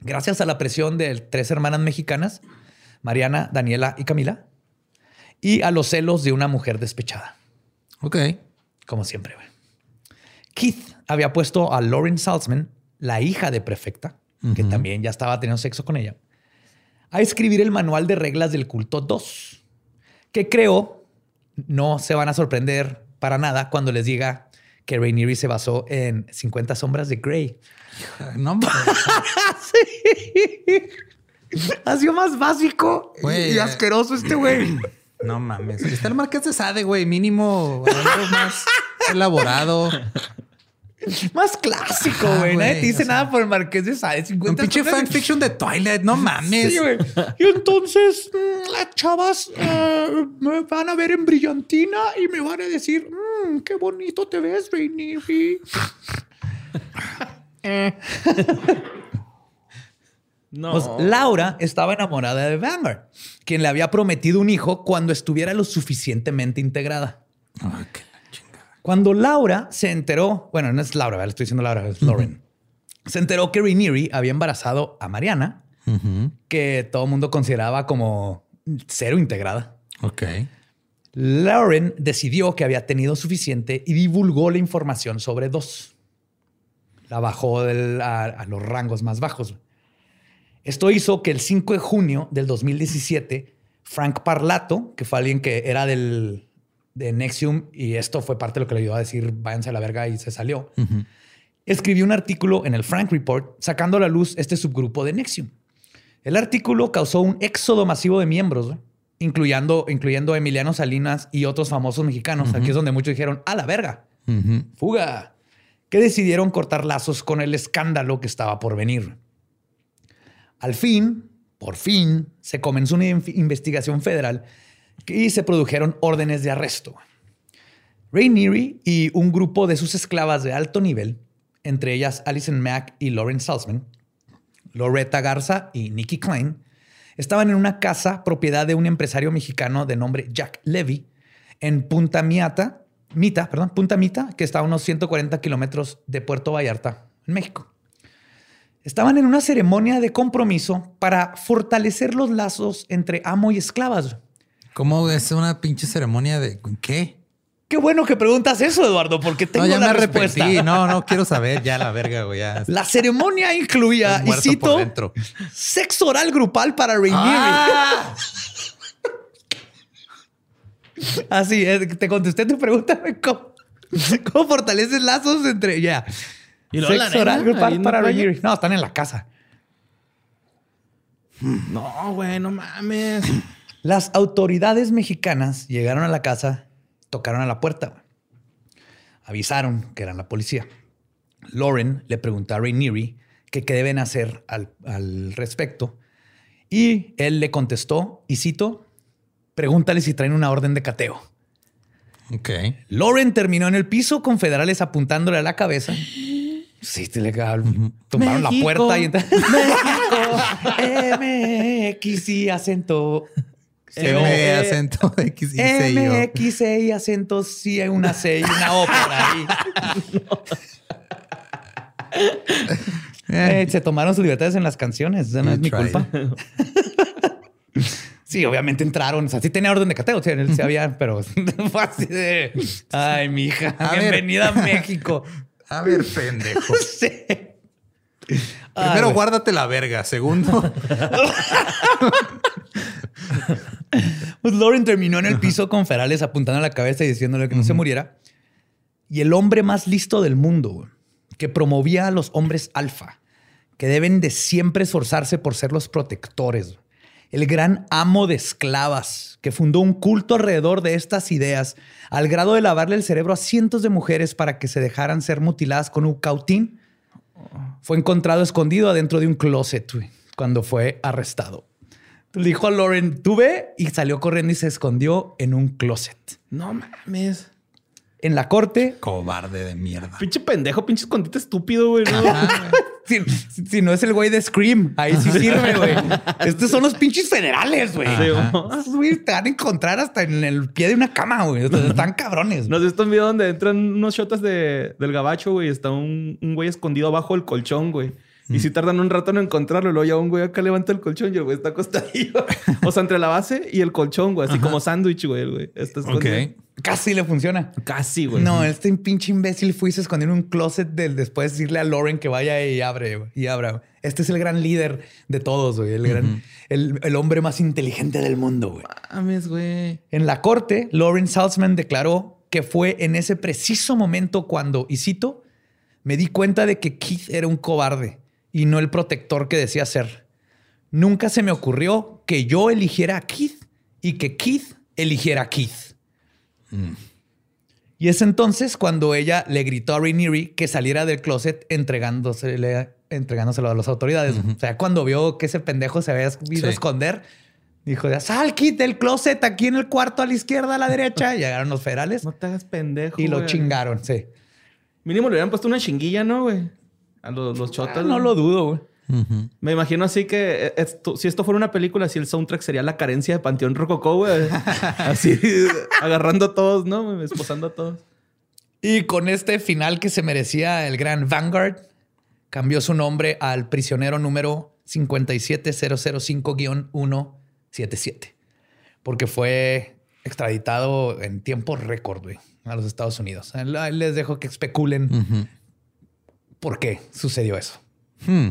Gracias a la presión de tres hermanas mexicanas, Mariana, Daniela y Camila, y a los celos de una mujer despechada. Ok. Como siempre. Keith había puesto a Lauren Salzman, la hija de prefecta, que también ya estaba teniendo sexo con ella, a escribir el manual de reglas del culto 2, que creo no se van a sorprender para nada cuando les diga que Rainieri se basó en 50 sombras de Grey. No sí. Ha sido más básico y asqueroso este güey. No mames. Está el Marqués de Sade, güey. Mínimo algo más elaborado. Más clásico, ah, güey. Nadie te dice nada por el Marqués de Sade. 50 un pinche fanfiction de Twilight. No mames. Sí, güey. Y entonces mm, las chavas eh, me van a ver en brillantina y me van a decir, mmm, qué bonito te ves, Rainieri. no. Pues, Laura estaba enamorada de Vanguard, quien le había prometido un hijo cuando estuviera lo suficientemente integrada. Ok. Cuando Laura se enteró, bueno, no es Laura, le estoy diciendo Laura, es Lauren. Se enteró que Rainieri había embarazado a Mariana, que todo el mundo consideraba como cero integrada. Ok. Lauren decidió que había tenido suficiente y divulgó la información sobre dos. La bajó a, los rangos más bajos. Esto hizo que el 5 de junio del 2017, Frank Parlato, que fue alguien que era del, de Nexium, y esto fue parte de lo que le ayudó a decir váyanse a la verga y se salió, escribió un artículo en el Frank Report sacando a la luz este subgrupo de Nexium. El artículo causó un éxodo masivo de miembros, incluyendo, incluyendo Emiliano Salinas y otros famosos mexicanos. Aquí es donde muchos dijeron, a la verga, fuga, que decidieron cortar lazos con el escándalo que estaba por venir. Al fin, por fin, se comenzó una investigación federal y se produjeron órdenes de arresto. Rainieri y un grupo de sus esclavas de alto nivel, entre ellas Alison Mack y Lauren Salzman, Loretta Garza y Nikki Klein, estaban en una casa propiedad de un empresario mexicano de nombre Jack Levy en Punta Mita, perdón, Punta Mita, que está a unos 140 kilómetros de Puerto Vallarta, en México. Estaban en una ceremonia de compromiso para fortalecer los lazos entre amo y esclavas. ¿Cómo es una pinche ceremonia de qué? Qué bueno que preguntas eso, Eduardo, porque tengo no, ya la me respuesta. No, no quiero saber ya la verga, güey. La ceremonia incluía, y cito, sexo oral grupal para Rainieri. Ah. Así, te contesté tu pregunta. ¿Cómo, cómo fortaleces lazos entre ya? ¿Y Sexo oral grupal para Ray No, están en la casa. No, güey, no mames. Las autoridades mexicanas llegaron a la casa, tocaron a la puerta. Avisaron que eran la policía. Lauren le preguntó a Rainieri que qué deben hacer al, al respecto. Y él le contestó, y cito, pregúntale si traen una orden de cateo. Ok. Lauren terminó en el piso con federales apuntándole a la cabeza. Sí, te le tumbaron la puerta y entonces. México, MX y acento. M acento X y M X e y acento sí hay una C y una O por ahí. Eh, se tomaron sus libertades en las canciones. Esa no es mi culpa. Sí, obviamente entraron. O sea, sí tenía orden de cateo. Sí, él se había, pero fue así de. Ay, mi hija, bienvenida a México. A ver, pendejo. sí. Primero, guárdate la verga. Segundo. pues Lauren terminó en el piso con ferales apuntando a la cabeza y diciéndole que no se muriera. Y el hombre más listo del mundo, que promovía a los hombres alfa, que deben de siempre esforzarse por ser los protectores el gran amo de esclavas, que fundó un culto alrededor de estas ideas, al grado de lavarle el cerebro a cientos de mujeres para que se dejaran ser mutiladas con un cautín, fue encontrado escondido adentro de un closet cuando fue arrestado. Le dijo a Lauren, tú ve, y salió corriendo y se escondió en un closet. No mames en la corte. Cobarde de mierda. Pinche pendejo, pinche escondite estúpido, güey. Si, no es el güey de Scream, ahí sí sirve, güey. Estos son los pinches federales, güey. te van a encontrar hasta en el pie de una cama, güey. Están cabrones. ¿No has visto un video donde entran unos shotas de, del gabacho, güey? Está un, un güey escondido abajo del colchón, güey. Y si tardan un rato en encontrarlo, luego ya un güey acá levanta el colchón y el güey está acostadillo. o sea, entre la base y el colchón, güey. Así como sándwich, güey, el güey. Está escondido. Casi le funciona. Casi, güey. No, este pinche imbécil fue y se escondió en un closet del después decirle a Lauren que vaya y abre y abra. Este es el gran líder de todos, güey. El, gran, el, hombre más inteligente del mundo, güey. Mames, güey. En la corte, Lauren Salzman declaró que fue en ese preciso momento cuando, y cito, me di cuenta de que Keith era un cobarde y no el protector que decía ser. Nunca se me ocurrió que yo eligiera a Keith y que Keith eligiera a Keith. Mm. Y es entonces cuando ella le gritó a Rainieri que saliera del closet entregándosele, entregándoselo a las autoridades. O sea, cuando vio que ese pendejo se había ido a esconder, dijo, sal, Keith del closet, aquí en el cuarto a la izquierda, a la derecha. Llegaron los federales. No te hagas pendejo. Y lo chingaron, sí. Mínimo le hubieran puesto una chinguilla, ¿no, güey? A los, los chotas. Ah, no lo dudo, güey. Me imagino así que eh, si esto fuera una película, así el soundtrack sería la carencia de Panteón Rococó, güey. así agarrando a todos, ¿no? Esposando a todos. Y con este final que se merecía el gran Vanguard, cambió su nombre al prisionero número 57005-177, porque fue extraditado en tiempo récord, güey, a los Estados Unidos. Les dejo que especulen por qué sucedió eso. Hmm.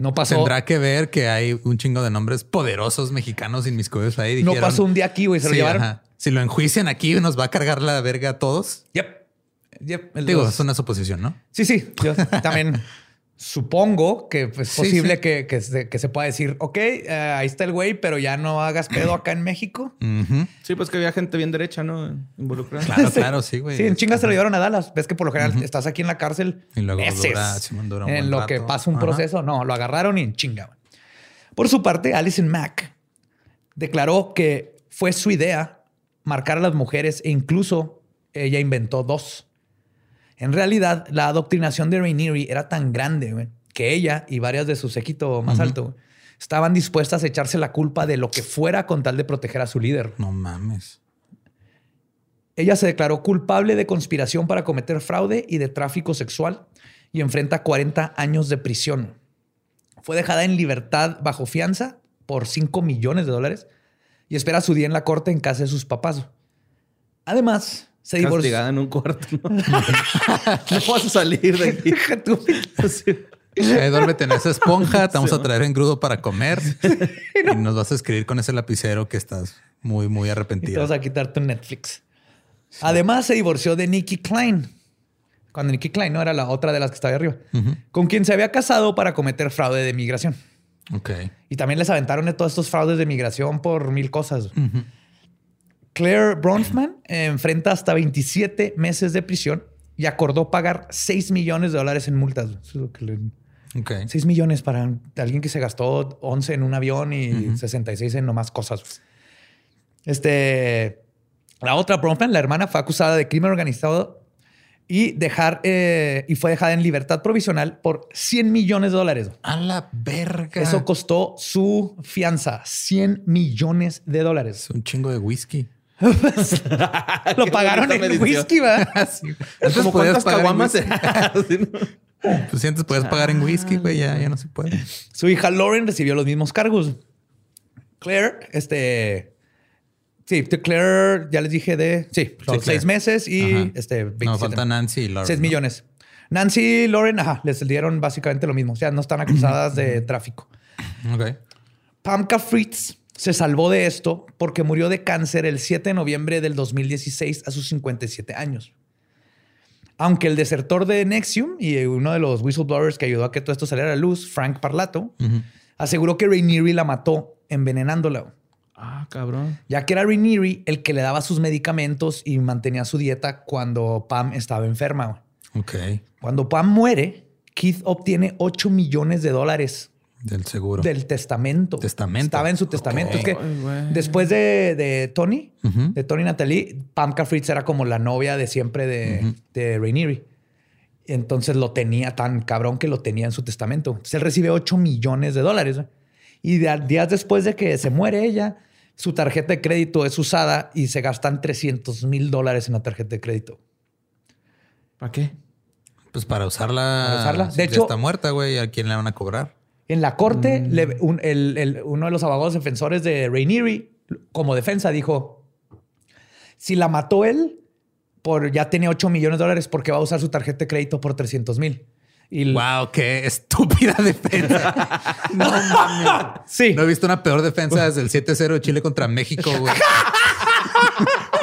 No pasó. Tendrá que ver que hay un chingo de nombres poderosos mexicanos inmiscuidos ahí. no pasó un día aquí, güey. Se lo llevaron. Si lo enjuician aquí, nos va a cargar la verga a todos. Yep. Digo, es una suposición, ¿no? Sí, sí. Yo también Supongo que es posible Que, se, pueda decir, ok, eh, ahí está el güey, pero ya no hagas pedo acá en México. Sí, pues que había gente bien derecha, ¿no? Involucrada. Claro, claro, sí, güey. Sí, en chingas se lo llevaron a Dallas. Ves que por lo general estás aquí en la cárcel y luego en lo que pasa un proceso. No, lo agarraron y en chinga. Por su parte, Alison Mack declaró que fue su idea marcar a las mujeres e incluso ella inventó dos. En realidad, la adoctrinación de Rainieri era tan grande que ella y varias de su séquito más alto estaban dispuestas a echarse la culpa de lo que fuera con tal de proteger a su líder. No mames. Ella se declaró culpable de conspiración para cometer fraude y de tráfico sexual y enfrenta 40 años de prisión. Fue dejada en libertad bajo fianza por 5 millones de dólares y espera su día en la corte en casa de sus papás. Además, se divorció. en un cuarto. No, no vas a salir de aquí. Eh, duérmete en esa esponja, te vamos a traer engrudo para comer y nos vas a escribir con ese lapicero que estás muy, muy arrepentido. Y te vas a quitar tu Netflix. Además, se divorció de Nikki Klein, Cuando Nikki Klein no era la otra de las que estaba arriba, con quien se había casado para cometer fraude de migración. Ok. Y también les aventaron de todos estos fraudes de migración por mil cosas. Claire Bronfman enfrenta hasta 27 meses de prisión y acordó pagar 6 millones de dólares en multas. Eso es lo que le 6 millones para alguien que se gastó 11 en un avión y 66 en nomás cosas. Este, la otra, Bronfman, la hermana, fue acusada de crimen organizado y, dejar, eh, y fue dejada en libertad provisional por 100 millones de dólares. A la verga. Eso costó su fianza, 100 millones de dólares. Es un chingo de whisky. Lo pagaron en whisky, ¿va? ¿Cómo cuántas caguamas? Pues si antes podías pagar en whisky, güey, ya, ya no se puede. Su hija Lauren recibió los mismos cargos. Claire, este. Sí, Claire, ya les dije de. Sí, seis meses y este. 27. No, falta Nancy y Lauren. Seis millones. Nancy y Lauren, ajá, les dieron básicamente lo mismo. O sea, no están acusadas de tráfico. Ok. Pamka Fritz se salvó de esto porque murió de cáncer el 7 de noviembre del 2016 a sus 57 años. Aunque el desertor de Nexium y uno de los whistleblowers que ayudó a que todo esto saliera a la luz, Frank Parlato, aseguró que Rainieri la mató envenenándola. Ah, cabrón. Ya que era Rainieri el que le daba sus medicamentos y mantenía su dieta cuando Pam estaba enferma. Ok. Cuando Pam muere, Keith obtiene 8 millones de dólares del seguro. Del testamento. Testamento. Estaba en su testamento. Es que después de, Tony, de Tony Natalie, Pamka Fritz era como la novia de siempre de, de Rainieri. Entonces lo tenía tan cabrón que lo tenía en su testamento. Entonces él recibe 8 millones de dólares. Y días después de que se muere ella, su tarjeta de crédito es usada y se gastan 300 mil dólares en la tarjeta de crédito. ¿Para qué? Pues para usarla. Para usarla. De hecho, está muerta, güey. ¿A quién le van a cobrar? En la corte, mm. uno de los abogados defensores de Rainieri, como defensa, dijo: si la mató él, por ya tiene 8 millones de dólares, ¿por qué va a usar su tarjeta de crédito por 300 mil? Y wow, qué estúpida defensa. no mames. Sí. No he visto una peor defensa desde el 7-0 de Chile contra México, güey.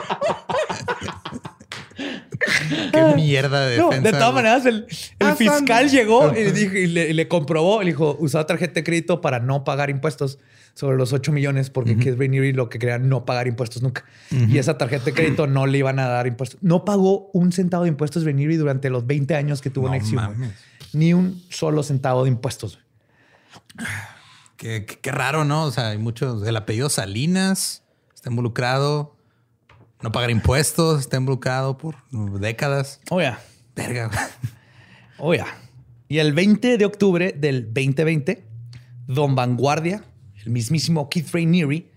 Qué mierda de defensa. de todas maneras, el, ah, fiscal llegó y, le, comprobó, le dijo, usaba tarjeta de crédito para no pagar impuestos sobre los 8 millones, porque uh -huh. lo que quería no pagar impuestos nunca. Y esa tarjeta de crédito no le iban a dar impuestos. No pagó un centavo de impuestos Rainieri durante los 20 años que tuvo no Ni un solo centavo de impuestos. Qué, qué, raro, ¿no? O sea, hay muchos. El apellido Salinas está involucrado no pagar impuestos, está involucrado por décadas. Oh, ya. Verga. Oh, ya. Y el 20 de octubre del 2020, Don Vanguardia, el mismísimo Keith Rainieri,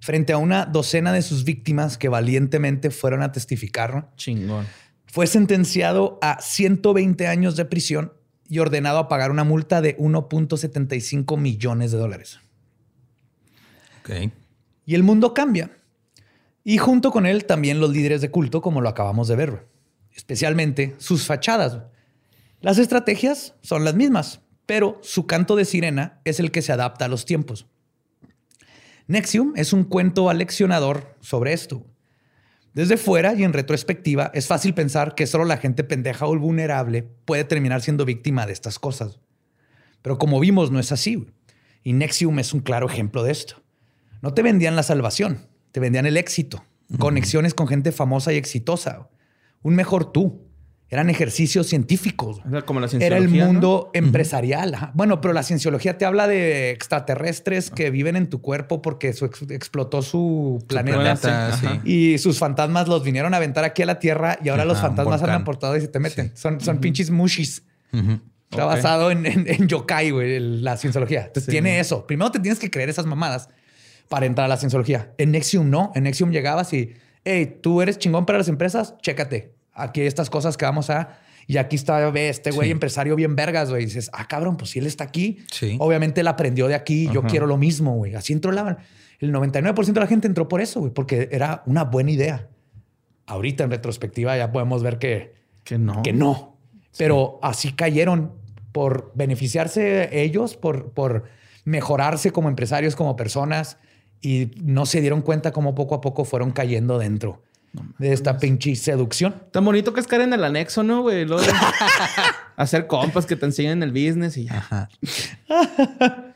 frente a una docena de sus víctimas que valientemente fueron a testificar, chingón, fue sentenciado a 120 años de prisión y ordenado a pagar una multa de 1.75 millones de dólares. Ok. Y el mundo cambia y junto con él también los líderes de culto, como lo acabamos de ver, especialmente sus fachadas. Las estrategias son las mismas, pero su canto de sirena es el que se adapta a los tiempos. Nexium es un cuento aleccionador sobre esto. Desde fuera y en retrospectiva, es fácil pensar que solo la gente pendeja o vulnerable puede terminar siendo víctima de estas cosas. Pero como vimos, no es así. Y Nexium es un claro ejemplo de esto. No te vendían la salvación, te vendían el éxito, conexiones con gente famosa y exitosa, un mejor tú. Eran ejercicios científicos. Era como la Era el mundo empresarial. Bueno, pero la cienciología te habla de extraterrestres que viven en tu cuerpo porque explotó su planeta. Y sus fantasmas los vinieron a aventar aquí a la Tierra y ahora los fantasmas han aportado y se te meten. Son, son pinches mushis. Está basado en, en, yokai, güey, la cienciología. Entonces tiene eso. Primero te tienes que creer esas mamadas para entrar a la cienciología. En Nexium no. En Nexium llegabas y, hey, tú eres chingón para las empresas, chécate. Aquí hay estas cosas que vamos a... Y aquí está, ve, este güey empresario bien vergas, güey. Y dices, ah, cabrón, pues si él está aquí, sí. obviamente él aprendió de aquí, yo quiero lo mismo, güey. Así entró la... El 99% de la gente entró por eso, güey, porque era una buena idea. Ahorita en retrospectiva ya podemos ver que... Que no. Que no. Pero así cayeron por beneficiarse ellos, por, por mejorarse como empresarios, como personas y no se dieron cuenta cómo poco a poco fueron cayendo dentro. de esta pinche seducción. Tan bonito que es caer en el anexo, ¿no, güey? Luego hacer compas que te enseñen el business y ya. Ajá.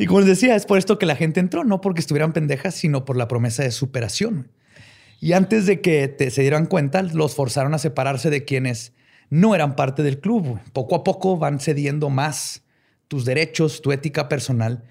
Y como les decía, es por esto que la gente entró, no porque estuvieran pendejas, sino por la promesa de superación. Y antes de que te, se dieran cuenta, los forzaron a separarse de quienes no eran parte del club. Poco a poco van cediendo más tus derechos, tu ética personal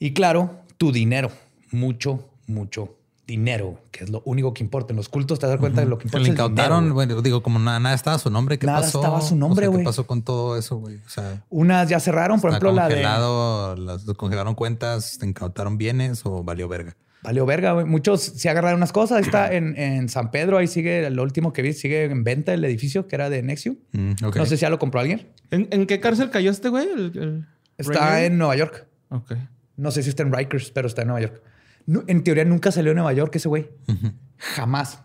y claro, tu dinero. Mucho, mucho dinero, que es lo único que importa. En los cultos te das cuenta de lo que importa. le incautaron, dinero, bueno, digo, como nada, nada estaba su nombre, ¿qué Nada pasó? estaba su nombre, O sea, güey. ¿Qué pasó con todo eso, güey? O sea, Unas ya cerraron, por ejemplo, la de... las congelaron cuentas, te incautaron bienes o valió verga. Valió verga, güey. Muchos se agarraron unas cosas. Ahí está en, en San Pedro, ahí sigue, lo último que vi, sigue en venta el edificio que era de Nexium. Mm, ok. No sé si ya lo compró alguien. ¿En, en qué cárcel cayó este güey? El- el- Está Rainier? en Nueva York. Ok. No sé si está en Rikers, pero está en Nueva York. No, en teoría nunca salió de Nueva York ese güey. Jamás.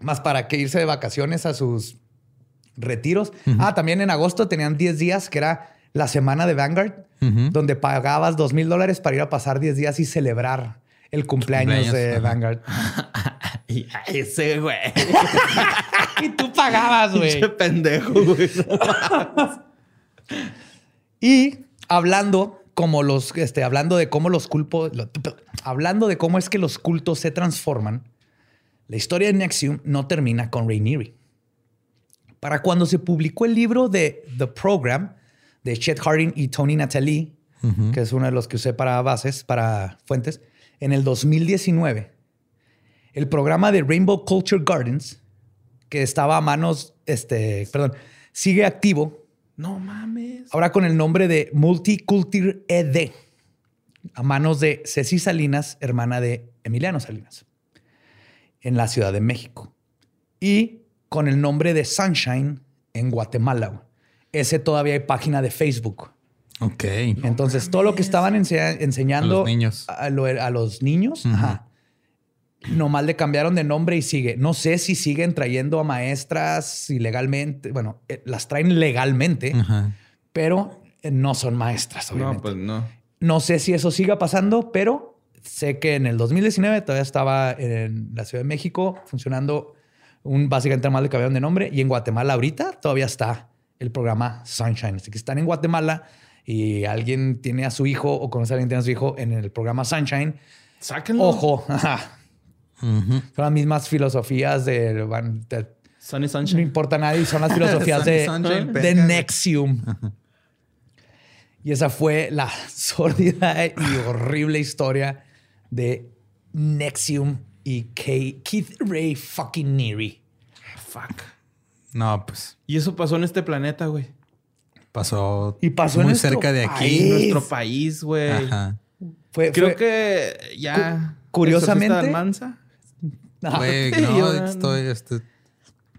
Más para que irse de vacaciones a sus retiros. Ah, también en agosto tenían 10 días, que era la semana de Vanguard, donde pagabas 2 mil dólares para ir a pasar 10 días y celebrar el cumpleaños, Cumpleaños, de. Vanguard. Y a ese güey. y tú pagabas, Pinche pendejo, güey. Y hablando como los, este, hablando de cómo los culpos, lo- hablando de cómo es que los cultos se transforman, la historia de Nexium no termina con Rainieri. Para cuando se publicó el libro de The Program de Chet Harding y Tony Natalie, que es uno de los que usé para bases, para fuentes, en el 2019, el programa de Rainbow Culture Gardens, que estaba a manos, este, perdón, sigue activo No mames. Ahora con el nombre de Multiculture ED, a manos de Ceci Salinas, hermana de Emiliano Salinas, en la Ciudad de México. Y con el nombre de Sunshine en Guatemala. Ese todavía hay página de Facebook. Ok. Entonces, todo lo que estaban ense- enseñando A los niños. a, lo- a los niños, ajá, nomás le cambiaron de nombre y sigue. No sé si siguen trayendo a maestras ilegalmente. Bueno, eh, las traen legalmente, Ajá. pero eh, no son maestras, obviamente. No, pues no. No sé si eso siga pasando, pero sé que en el 2019 todavía estaba en la Ciudad de México funcionando un básicamente mal le cambiaron de nombre y en Guatemala ahorita todavía está el programa Sunshine. Así que están en Guatemala y alguien tiene a su hijo o conoce a alguien que tiene a su hijo en el programa Sunshine. Sáquenlo. Ojo, ajá. Son las mismas filosofías de, van- de- Sunny no Sunshine. importa a nadie, son las filosofías de, Sunshine, de venga. Nexium. Y esa fue la sórdida y horrible historia de Nexium y Ke- Keith Ray fucking Neary. Fuck. No, pues Y eso pasó en este planeta, güey. pasó, Y pasó muy cerca de aquí. país. nuestro país, güey. Ajá. Fue, Creo fue- que ya. Cu- curiosamente-. Güey, no, estoy, estoy,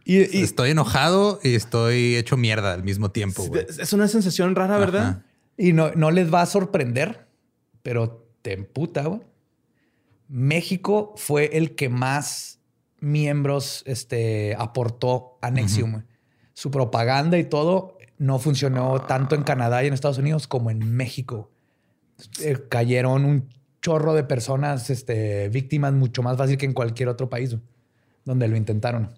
Y- y- estoy enojado y estoy hecho mierda al mismo tiempo, güey. Es una sensación rara, ¿verdad? Ajá. Y no, no les va a sorprender, pero te emputa, güey. México fue el que más miembros este, aportó a Nexium. güey. Su propaganda y todo no funcionó tanto en Canadá y en Estados Unidos como en México. Eh, cayeron un chorro de personas este, víctimas mucho más fácil que en cualquier otro país donde lo intentaron.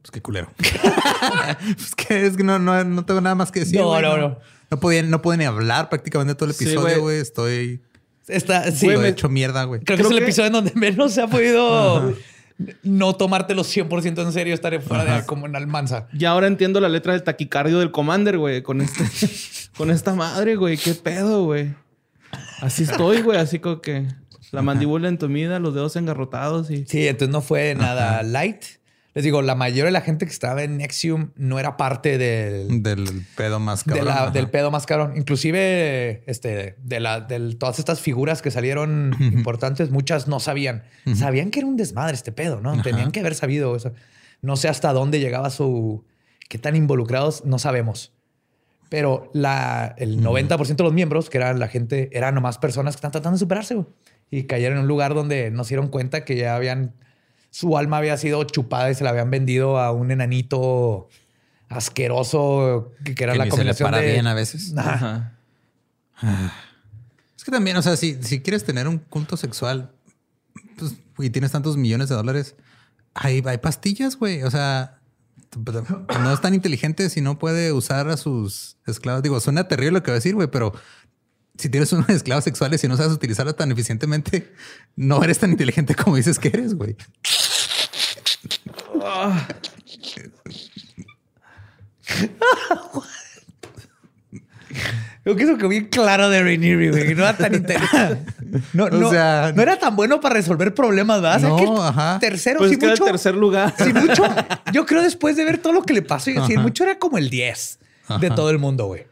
Pues qué culero. pues que es que no, no, no tengo nada más que decir. No, güey, no, no. No podía, no pude ni hablar prácticamente todo el Sí, episodio, güey. güey. Estoy, Está, sí, hecho mierda, güey. Creo, que es el que- episodio en donde menos se ha podido no tomártelo 100% en serio, estar fuera de como en Almanza. Ya ahora entiendo la letra del taquicardio del Commander, güey, con este, con esta madre, güey. Qué pedo, güey. Así estoy, güey. Así como que la mandíbula entumida, los dedos engarrotados y. Sí, entonces no fue nada light. Les digo, la mayoría de la gente que estaba en Nexium no era parte del, Del pedo más de cabrón. la- del pedo más caro. Inclusive, este, de, la, de todas estas figuras que salieron importantes, muchas no sabían. Sabían que era un desmadre este pedo, ¿no? Tenían que haber sabido eso. No sé hasta dónde llegaba su... qué tan involucrados, no sabemos. Pero la, el 90% de los miembros, que eran la gente, eran nomás personas que están tratando de superarse güey. y cayeron en un lugar donde no se dieron cuenta que ya habían... Su alma había sido chupada y se la habían vendido a un enanito asqueroso que, que era Que la ni se le combinación para de... bien a veces. Ajá. Ajá. Es que también, o sea, si, si quieres tener un culto sexual pues, y tienes tantos millones de dólares, hay, hay pastillas, güey. O sea, no es tan inteligente si no puede usar a sus esclavos. Digo, suena terrible lo que va a decir, güey, pero si tienes unos esclavos sexuales y no sabes utilizarla tan eficientemente, no eres tan inteligente como dices que eres, güey. Creo que eso quedó bien claro de Rainieri, güey. No era tan inteligente. No, no, sea, no era tan bueno para resolver problemas, ¿verdad? No, ajá. Tercero, pues mucho. el tercer lugar. Si mucho, yo creo después de ver todo lo que le pasó y decir, mucho era como el 10 de todo el mundo, güey.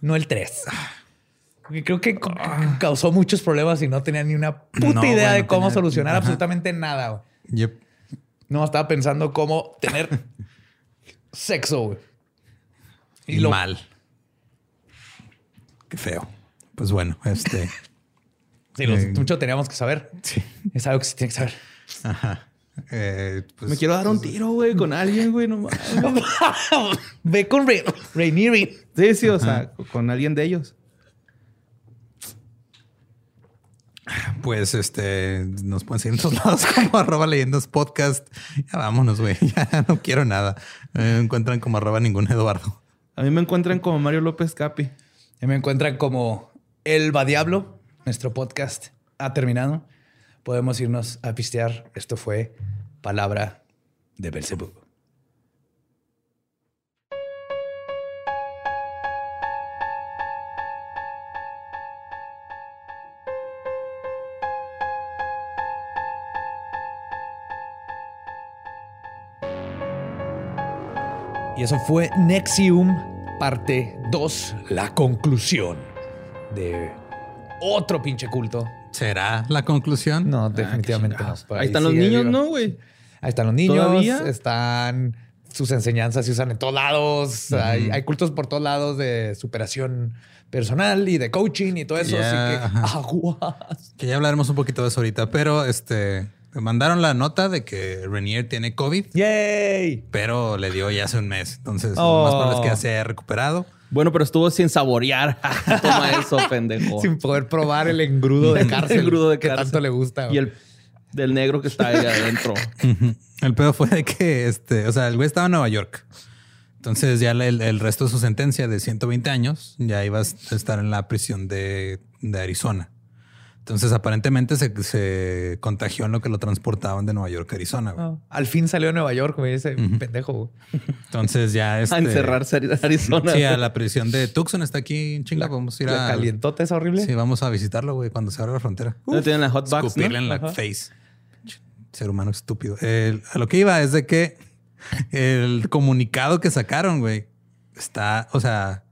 No el 3. Porque creo que causó muchos problemas y no tenía ni una puta idea de cómo solucionar absolutamente nada. Güey. No, estaba pensando cómo tener sexo, güey. Y, lo... mal. Qué feo. Pues bueno, este. sí, eh, mucho teníamos que saber. Sí. Es algo que se tiene que saber. Ajá. Eh, pues, Me quiero dar un pues, tiro, güey, con alguien, güey. No Ve con Rainieri. Sí, sí, o sea, con alguien de ellos. Pues este, nos pueden seguir en todos lados como arroba leyendas podcast. Ya vámonos, güey. Ya no quiero nada. Me encuentran como arroba ningún Eduardo. A mí me encuentran como Mario López Capi. Y me encuentran como Elba Diablo. Nuestro podcast ha terminado. Podemos irnos a pistear. Esto fue Palabra de Belzebub. Y eso fue Nexium, parte 2, la conclusión de otro pinche culto. ¿Será la conclusión? No, ah, definitivamente no. Ahí, están los niños, ¿no, güey? Ahí están los niños. ¿Todavía? Están sus enseñanzas se usan en todos lados. hay, cultos por todos lados de superación personal y de coaching y todo eso. así que aguas. Que ya hablaremos un poquito de eso ahorita, pero este me mandaron la nota de que Renier tiene COVID. ¡Yay! Pero le dio ya hace un mes. Entonces, lo más probable es que ya se haya recuperado. Bueno, pero estuvo sin saborear. Toma eso, pendejo. Sin poder probar el engrudo de cárcel. el engrudo de que tanto le gusta. Y el del negro que está ahí adentro. el pedo fue de que, este, o sea, el güey estaba en Nueva York. Entonces ya el, resto de su sentencia de 120 años ya iba a estar en la prisión de, de Arizona. Entonces, aparentemente se, contagió en lo que lo transportaban de Nueva York a Arizona. Ah, al fin salió de Nueva York, güey, ese pendejo. Entonces ya es. a este, encerrarse a Arizona. Sí, a la prisión de Tucson está aquí en chinga. vamos a ir a. calientote es horrible. Sí, vamos a visitarlo, güey, cuando se abra la frontera. No tienen la hot box. en la face. Ser humano estúpido. a lo que iba es de que el comunicado que sacaron, güey, está, o sea,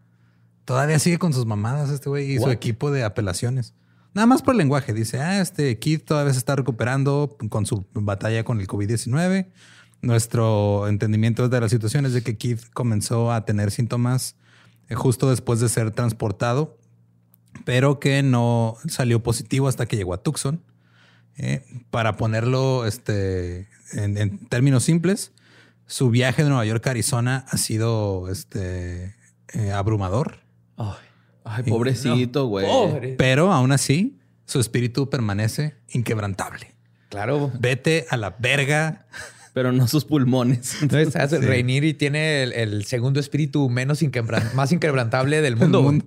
todavía sigue con sus mamadas este güey y su equipo de apelaciones. Nada más por el lenguaje. Dice, ah, este Keith todavía se está recuperando con su batalla con el COVID-19. Nuestro entendimiento de la situación es de que Keith comenzó a tener síntomas eh, justo después de ser transportado, pero que no salió positivo hasta que llegó a Tucson. Eh, para ponerlo este, en, términos simples, su viaje de Nueva York a Arizona ha sido este, eh, abrumador. Ay, pobrecito, güey. Pero aún así, su espíritu permanece inquebrantable. Claro. Vete a la verga. Pero no sus pulmones. Entonces, Reiniri tiene el, segundo espíritu menos más inquebrantable del mundo.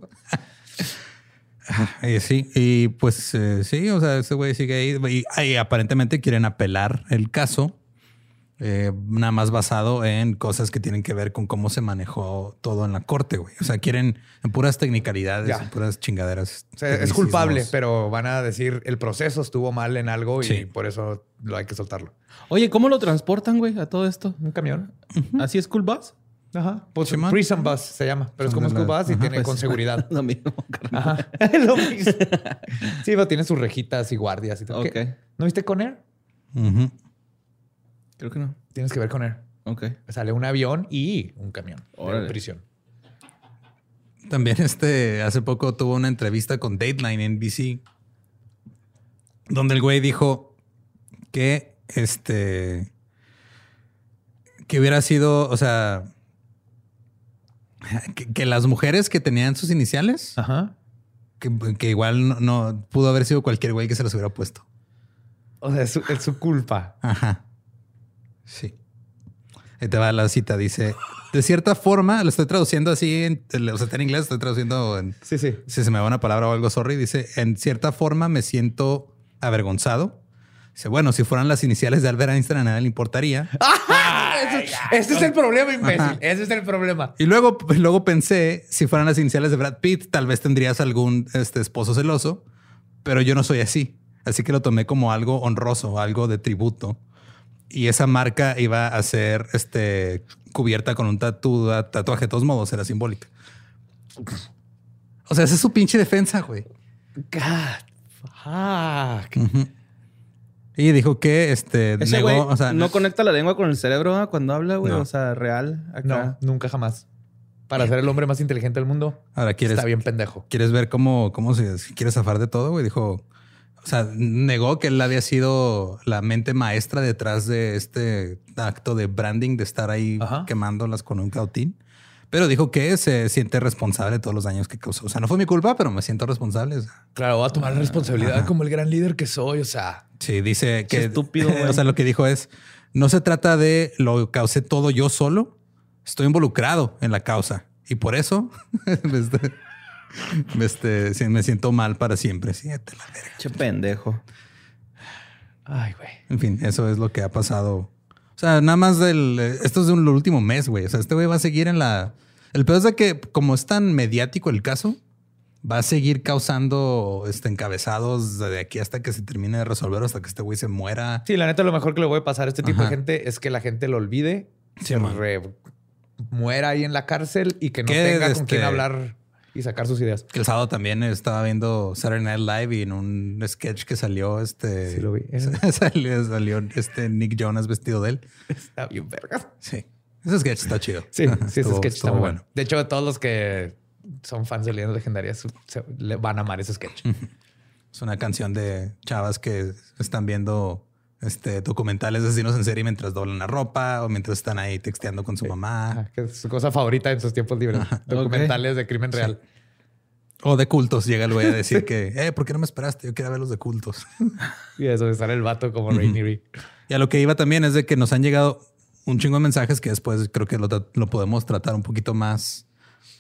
sí, y pues eh, sí, o sea, ese güey sigue ahí y, aparentemente quieren apelar el caso eh, nada más basado en cosas que tienen que ver con cómo se manejó todo en la corte, güey. O sea, quieren en puras technicalidades, en puras chingaderas. es culpable, pero van a decir el proceso estuvo mal en algo y por eso lo hay que soltarlo. Oye, ¿cómo lo transportan, güey, a todo esto? Un camión. ¿Así es School Bus? Ajá. Pues prison bus se llama, pero es como school bus y tiene pues, con seguridad. Lo mismo. Ajá. lo mismo. Sí, pero tiene sus rejitas y guardias y todo. ¿No viste con Air? Creo que no. Tienes que ver con él. Ok. Sale un avión y un camión de prisión. También este, hace poco tuvo una entrevista con Dateline en NBC, donde el güey dijo que este, que hubiera sido, o sea, que, las mujeres que tenían sus iniciales, Ajá. Que, igual no, pudo haber sido cualquier güey que se los hubiera puesto. O sea, es su, culpa. Ajá. Sí. Ahí te va la cita. Dice, de cierta forma, lo estoy traduciendo así, en, o sea, está en inglés, estoy traduciendo en... Sí, sí. Si se me va una palabra o algo, sorry. Dice, en cierta forma me siento avergonzado. Dice, bueno, si fueran las iniciales de Albert Einstein a nadie le importaría. ese, es el problema, imbécil. Ese es el problema. Y luego, luego pensé, si fueran las iniciales de Brad Pitt, tal vez tendrías algún este, esposo celoso, pero yo no soy así. Así que lo tomé como algo honroso, algo de tributo. Y esa marca iba a ser este, cubierta con un tatuaje de todos modos, era simbólica. O sea, esa es su pinche defensa, güey. God fuck. Y dijo que este negó, o sea, no, conecta la lengua con el cerebro cuando habla, güey. O sea, real. No, nunca jamás. Para ser el hombre más inteligente del mundo. Ahora quieres. Está bien pendejo. ¿Quieres ver cómo, cómo se quiere zafar de todo, güey? Dijo. O sea, negó que él había sido la mente maestra detrás de este acto de branding, de estar ahí quemándolas con un cautín. Pero dijo que se siente responsable de todos los daños que causó. O sea, no fue mi culpa, pero me siento responsable. Claro, voy a tomar la responsabilidad como el gran líder que soy. O sea, sí, dice que estúpido. o sea, lo que dijo es: no se trata de lo causé todo yo solo. Estoy involucrado en la causa y por eso este, me siento mal para siempre. Siete la verga. Che pendejo. Ay, güey. En fin, eso es lo que ha pasado o sea, nada más del. Esto es de un último mes, güey. O sea, este güey va a seguir en la. El peor es de que, como es tan mediático el caso, va a seguir causando este, encabezados de aquí hasta que se termine de resolver, hasta que este güey se muera. Sí, la neta, lo mejor que le voy a pasar a este tipo de gente es que la gente lo olvide, se muera ahí en la cárcel y que no tenga con quién este hablar y sacar sus ideas. El sábado también estaba viendo Saturday Night Live y en un sketch que salió este. Sí, lo vi. salió, este Nick Jonas vestido de él. Está bien verga. Sí. Ese sketch está chido. Sí, sí, ese sketch está muy bueno. De hecho, todos los que son fans de leyendas legendarias le van a amar ese sketch. Es una canción de chavas que están viendo este, documentales de asesinos en serie mientras doblan la ropa o mientras están ahí texteando con su mamá. que es su cosa favorita en sus tiempos libres. Documentales de crimen real. O de cultos. Llega el güey a decir que, eh, ¿por qué no me esperaste? Yo quería ver los de cultos. y eso de estar el vato como Rainy Y a lo que iba también es de que nos han llegado un chingo de mensajes que después creo que lo, podemos tratar un poquito más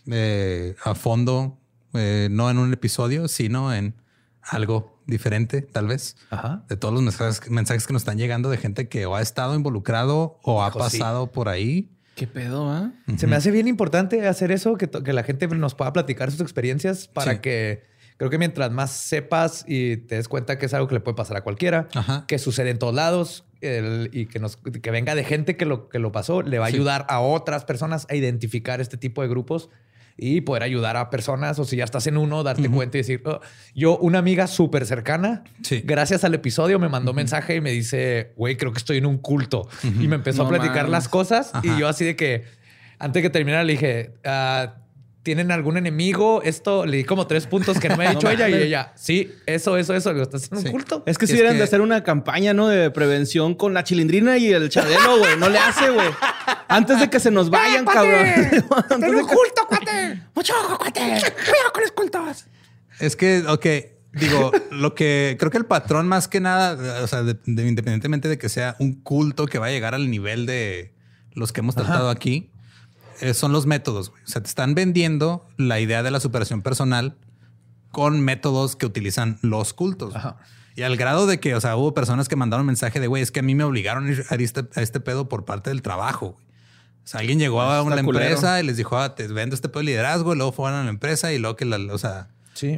eh, a fondo, eh, no en un episodio, sino en algo diferente, tal vez, de todos los mensajes, mensajes, que nos están llegando de gente que o ha estado involucrado o ha pasado por ahí. ¿Qué pedo, ah? Se me hace bien importante hacer eso, que, que, la gente nos pueda platicar sus experiencias para que creo que mientras más sepas y te des cuenta que es algo que le puede pasar a cualquiera, que sucede en todos lados y que, nos, que venga de gente que lo, que lo pasó, le va a ayudar a otras personas a identificar este tipo de grupos y poder ayudar a personas o si ya estás en uno, darte cuenta y decir, oh, yo, una amiga súper cercana, gracias al episodio me mandó mensaje y me dice, güey, creo que estoy en un culto. Y me empezó a platicar las cosas y yo así de que, antes de que terminara, le dije, ah, ¿tienen algún enemigo? Esto le di como tres puntos que no me ha dicho ella y ella, sí, eso, eso, eso, lo estás haciendo un culto. Es que si hubieran de hacer una campaña, ¿no? De prevención con la chilindrina y el chabelo, güey. No le hace, güey. Antes de que se nos vayan, cabrón. Antes de culto, cuate! ¡Mucho ojo, cuate! ¡Cuidado con los cultos! Es que, ok, digo, lo que creo que el patrón más que nada, o sea, independientemente de que sea un culto que va a llegar al nivel de los que hemos tratado aquí, eh, son los métodos. O sea, te están vendiendo la idea de la superación personal con métodos que utilizan los cultos. Y al grado de que, o sea, hubo personas que mandaron mensaje de, güey, es que a mí me obligaron a ir a este, este pedo por parte del trabajo. O sea, alguien llegó a una empresa y les dijo, ah, te vendo este pedo de liderazgo, y luego fueron a la empresa y luego que la, o sea,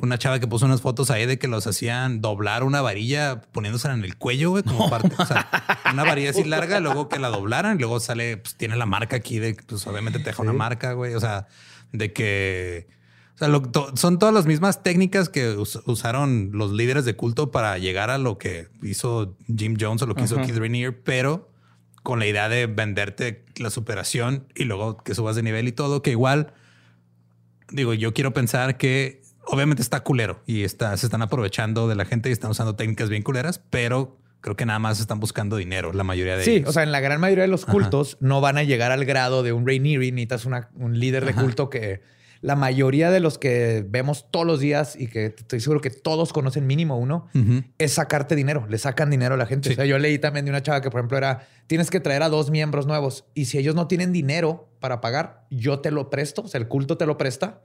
una chava que puso unas fotos ahí de que los hacían doblar una varilla poniéndosela en el cuello, güey, como parte. O sea, una varilla así larga, luego que la doblaran, y luego sale, pues tiene la marca aquí de, pues obviamente te deja una marca, güey. O sea, de que. O sea, son todas las mismas técnicas que usaron los líderes de culto para llegar a lo que hizo Jim Jones o lo que hizo Keith Rainier, pero con la idea de venderte la superación y luego que subas de nivel y todo, que igual, digo, yo quiero pensar que obviamente está culero y está, se están aprovechando de la gente y están usando técnicas bien culeras, pero creo que nada más están buscando dinero, la mayoría de sí, ellos. Sí, o sea, en la gran mayoría de los cultos no van a llegar al grado de un Rainieri, necesitas una, un líder de culto que la mayoría de los que vemos todos los días y que estoy seguro que todos conocen mínimo uno, es sacarte dinero. Le sacan dinero a la gente. O sea, yo leí también de una chava que, por ejemplo, era, tienes que traer a dos miembros nuevos y si ellos no tienen dinero para pagar, yo te lo presto, o sea, el culto te lo presta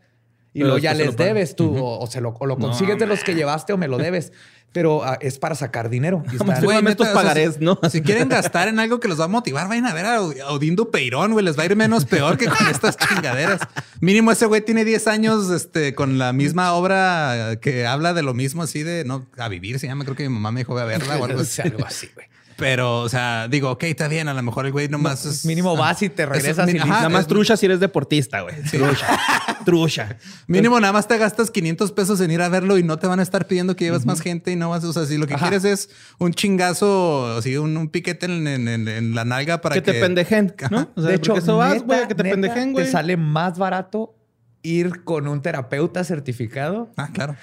y luego ya les debes tú o, se lo, lo consigues de los que llevaste o me lo debes pero ah, es para sacar dinero. Y estos pagarés, ¿no? Si quieren gastar en algo que los va a motivar, vayan a ver a Odindo Peirón, güey. Les va a ir menos peor que con estas chingaderas. Mínimo ese güey tiene 10 años este, con la misma obra que habla de lo mismo, así de no a vivir. Se llama, creo que mi mamá me dijo a verla o algo así. algo así, güey. Pero, o sea, digo, ok, está bien. A lo mejor el güey nomás es. Mínimo vas y te regresas. y nada más trucha si eres deportista, güey. Trucha. trucha. Mínimo nada más te gastas 500 pesos en ir a verlo y no te van a estar pidiendo que lleves más gente y no vas. O sea, si lo que quieres es un chingazo, así un, piquete en, la nalga para que. Que te pendejen, ¿no? O sea, de hecho, eso vas, güey, que te pendejen, güey. Te sale más barato ir con un terapeuta certificado. Ah, claro.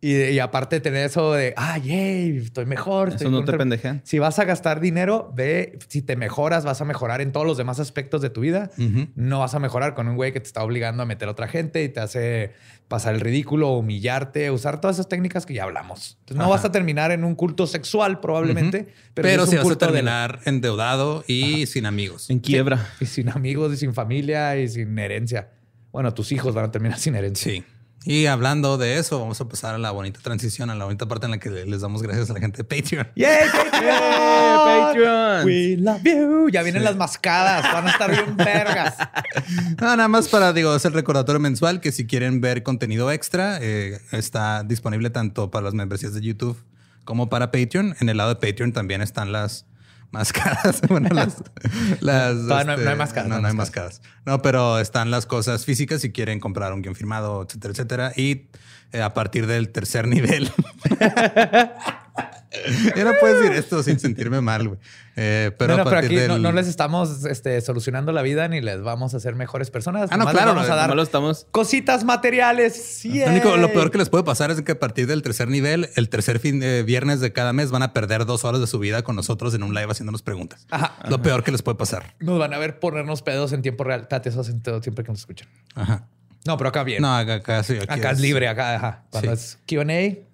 Y, aparte de tener eso de, ay, yay, estoy mejor. Eso no te pendejan. Si vas a gastar dinero, ve, si te mejoras, vas a mejorar en todos los demás aspectos de tu vida. No vas a mejorar con un güey que te está obligando a meter a otra gente y te hace pasar el ridículo, humillarte, usar todas esas técnicas que ya hablamos. Entonces, no vas a terminar en un culto sexual probablemente, pero, si vas a terminar endeudado y sin amigos. En quiebra. Y sin amigos y sin familia y sin herencia. Bueno, tus hijos van a terminar sin herencia. Sí. Y hablando de eso, vamos a pasar a la bonita transición, a la bonita parte en la que les damos gracias a la gente de Patreon. ¡Yay, Patreon! We love you. Ya vienen las mascadas, van a estar bien vergas. No, nada más para, digo, es el recordatorio mensual que si quieren ver contenido extra, eh, está disponible tanto para las membresías de YouTube como para Patreon. En el lado de Patreon también están las máscaras. Bueno, las. las no, no, hay este, máscaras. No, no, hay máscaras. No, pero están las cosas físicas si quieren comprar un guion firmado, etcétera, etcétera. Y eh, a partir del tercer nivel. Yo no puedo decir esto sin sentirme mal, güey. Eh, pero, aquí no, les estamos este, solucionando la vida ni les vamos a hacer mejores personas. Ah, no, claro. Vamos a dar estamos... cositas materiales. Lo, único, lo peor que les puede pasar es que a partir del tercer nivel, el tercer fin de viernes de cada mes van a perder dos horas de su vida con nosotros en un live haciéndonos preguntas. Ajá. Lo peor que les puede pasar. Nos van a ver ponernos pedos en tiempo real. Tate, eso hacen todo siempre que nos escuchan. Ajá. No, pero acá bien. No, acá, sí. acá es, libre, acá, ajá. Cuando es QA,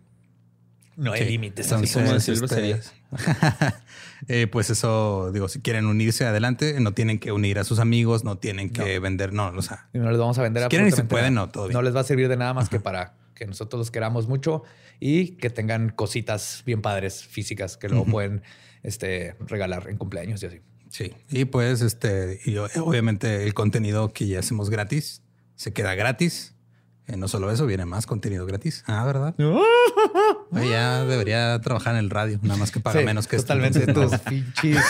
no hay límites. Este, eh, pues eso, digo, si quieren unirse adelante, no tienen que unir a sus amigos, no tienen que vender, no, o sea. no les vamos a vender si quieren y se pueden, no, todo No les va a servir de nada más que para que nosotros los queramos mucho y que tengan cositas bien padres físicas que luego pueden este, regalar en cumpleaños y así. Sí, y pues este, y obviamente el contenido que ya hacemos gratis se queda gratis. Eh, no solo eso, viene más contenido gratis. Ah, ¿verdad? ya debería trabajar en el radio, nada más que paga menos que totalmente esto. Totalmente pinches.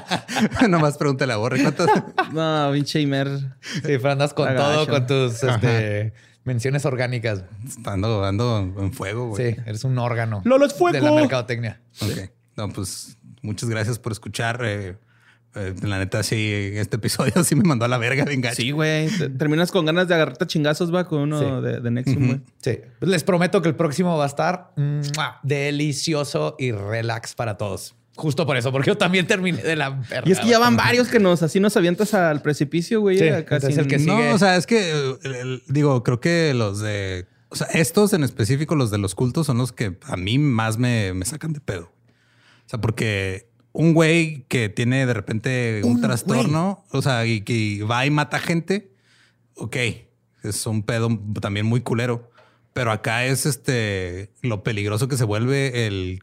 Nomás pregúntale a Borre cuánto. no, pinche Imer. Sí, pero andas con todo, con tus este, menciones orgánicas. Ando, ando en fuego, güey. Sí, eres un órgano. ¡Lolo es fuego! De la mercadotecnia. Ok. No, pues muchas gracias por escuchar. Eh, la neta, sí, este episodio sí me mandó a la verga venga. Sí, güey. Terminas con ganas de agarrarte chingazos, va, con uno de, de, Nexium, güey. Sí. Pues les prometo que el próximo va a estar delicioso y relax para todos. Justo por eso, porque yo también terminé de la verga. Y es que ya van varios que nos así nos avientas al precipicio, güey. Sí, el que No, o sea, es que digo, creo que los de. O sea, estos en específico, los de los cultos, son los que a mí más me, me sacan de pedo. O sea, porque un güey que tiene de repente un, trastorno, o sea, y que va y mata gente, ok, es un pedo también muy culero. Pero acá es este lo peligroso que se vuelve el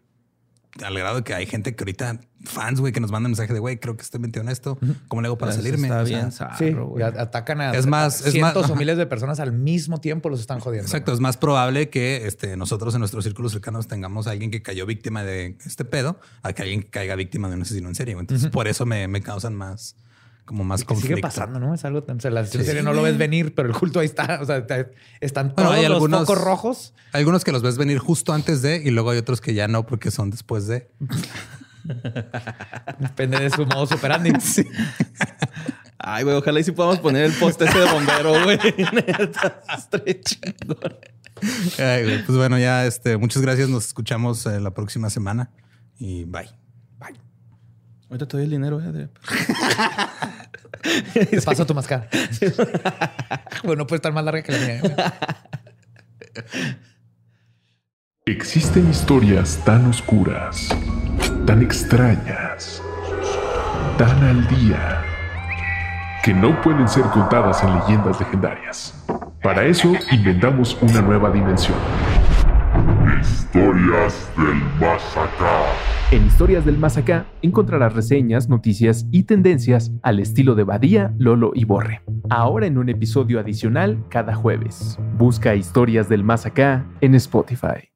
al grado de que hay gente que ahorita, fans, güey, que nos mandan mensaje de, güey, creo que estoy metido esto. ¿Cómo le hago para salirme? Está bien, sí, atacan a, es más, cientos o miles de personas al mismo tiempo los están jodiendo. Exacto, es más probable que este, nosotros en nuestros círculos cercanos tengamos a alguien que cayó víctima de este pedo a que alguien que caiga víctima de un asesino en serie. Entonces, por eso me, me causan más como más conflicto. Sigue pasando, ¿no? Es algo, o sea, la serie no lo ves venir, pero el culto ahí está. O sea, están todos hay algunos, los focos rojos. Hay algunos que los ves venir justo antes de y luego hay otros que ya no porque son después de. Depende de su modo superandi. Sí. Ay, güey, ojalá y si podamos poner el post ese de bombero, güey. Ay, güey, pues bueno, ya este, muchas gracias. Nos escuchamos eh, la próxima semana y bye. Ahorita te doy el dinero, eh, Te paso tu máscara. bueno, no puede estar más larga que la mía. Existen historias tan oscuras, tan extrañas, tan al día, que no pueden ser contadas en leyendas legendarias. Para eso inventamos una nueva dimensión. Historias del Más Acá. En Historias del Más Acá encontrarás reseñas, noticias y tendencias al estilo de Badía, Lolo y Borre. Ahora en un episodio adicional cada jueves. Busca Historias del Más Acá en Spotify.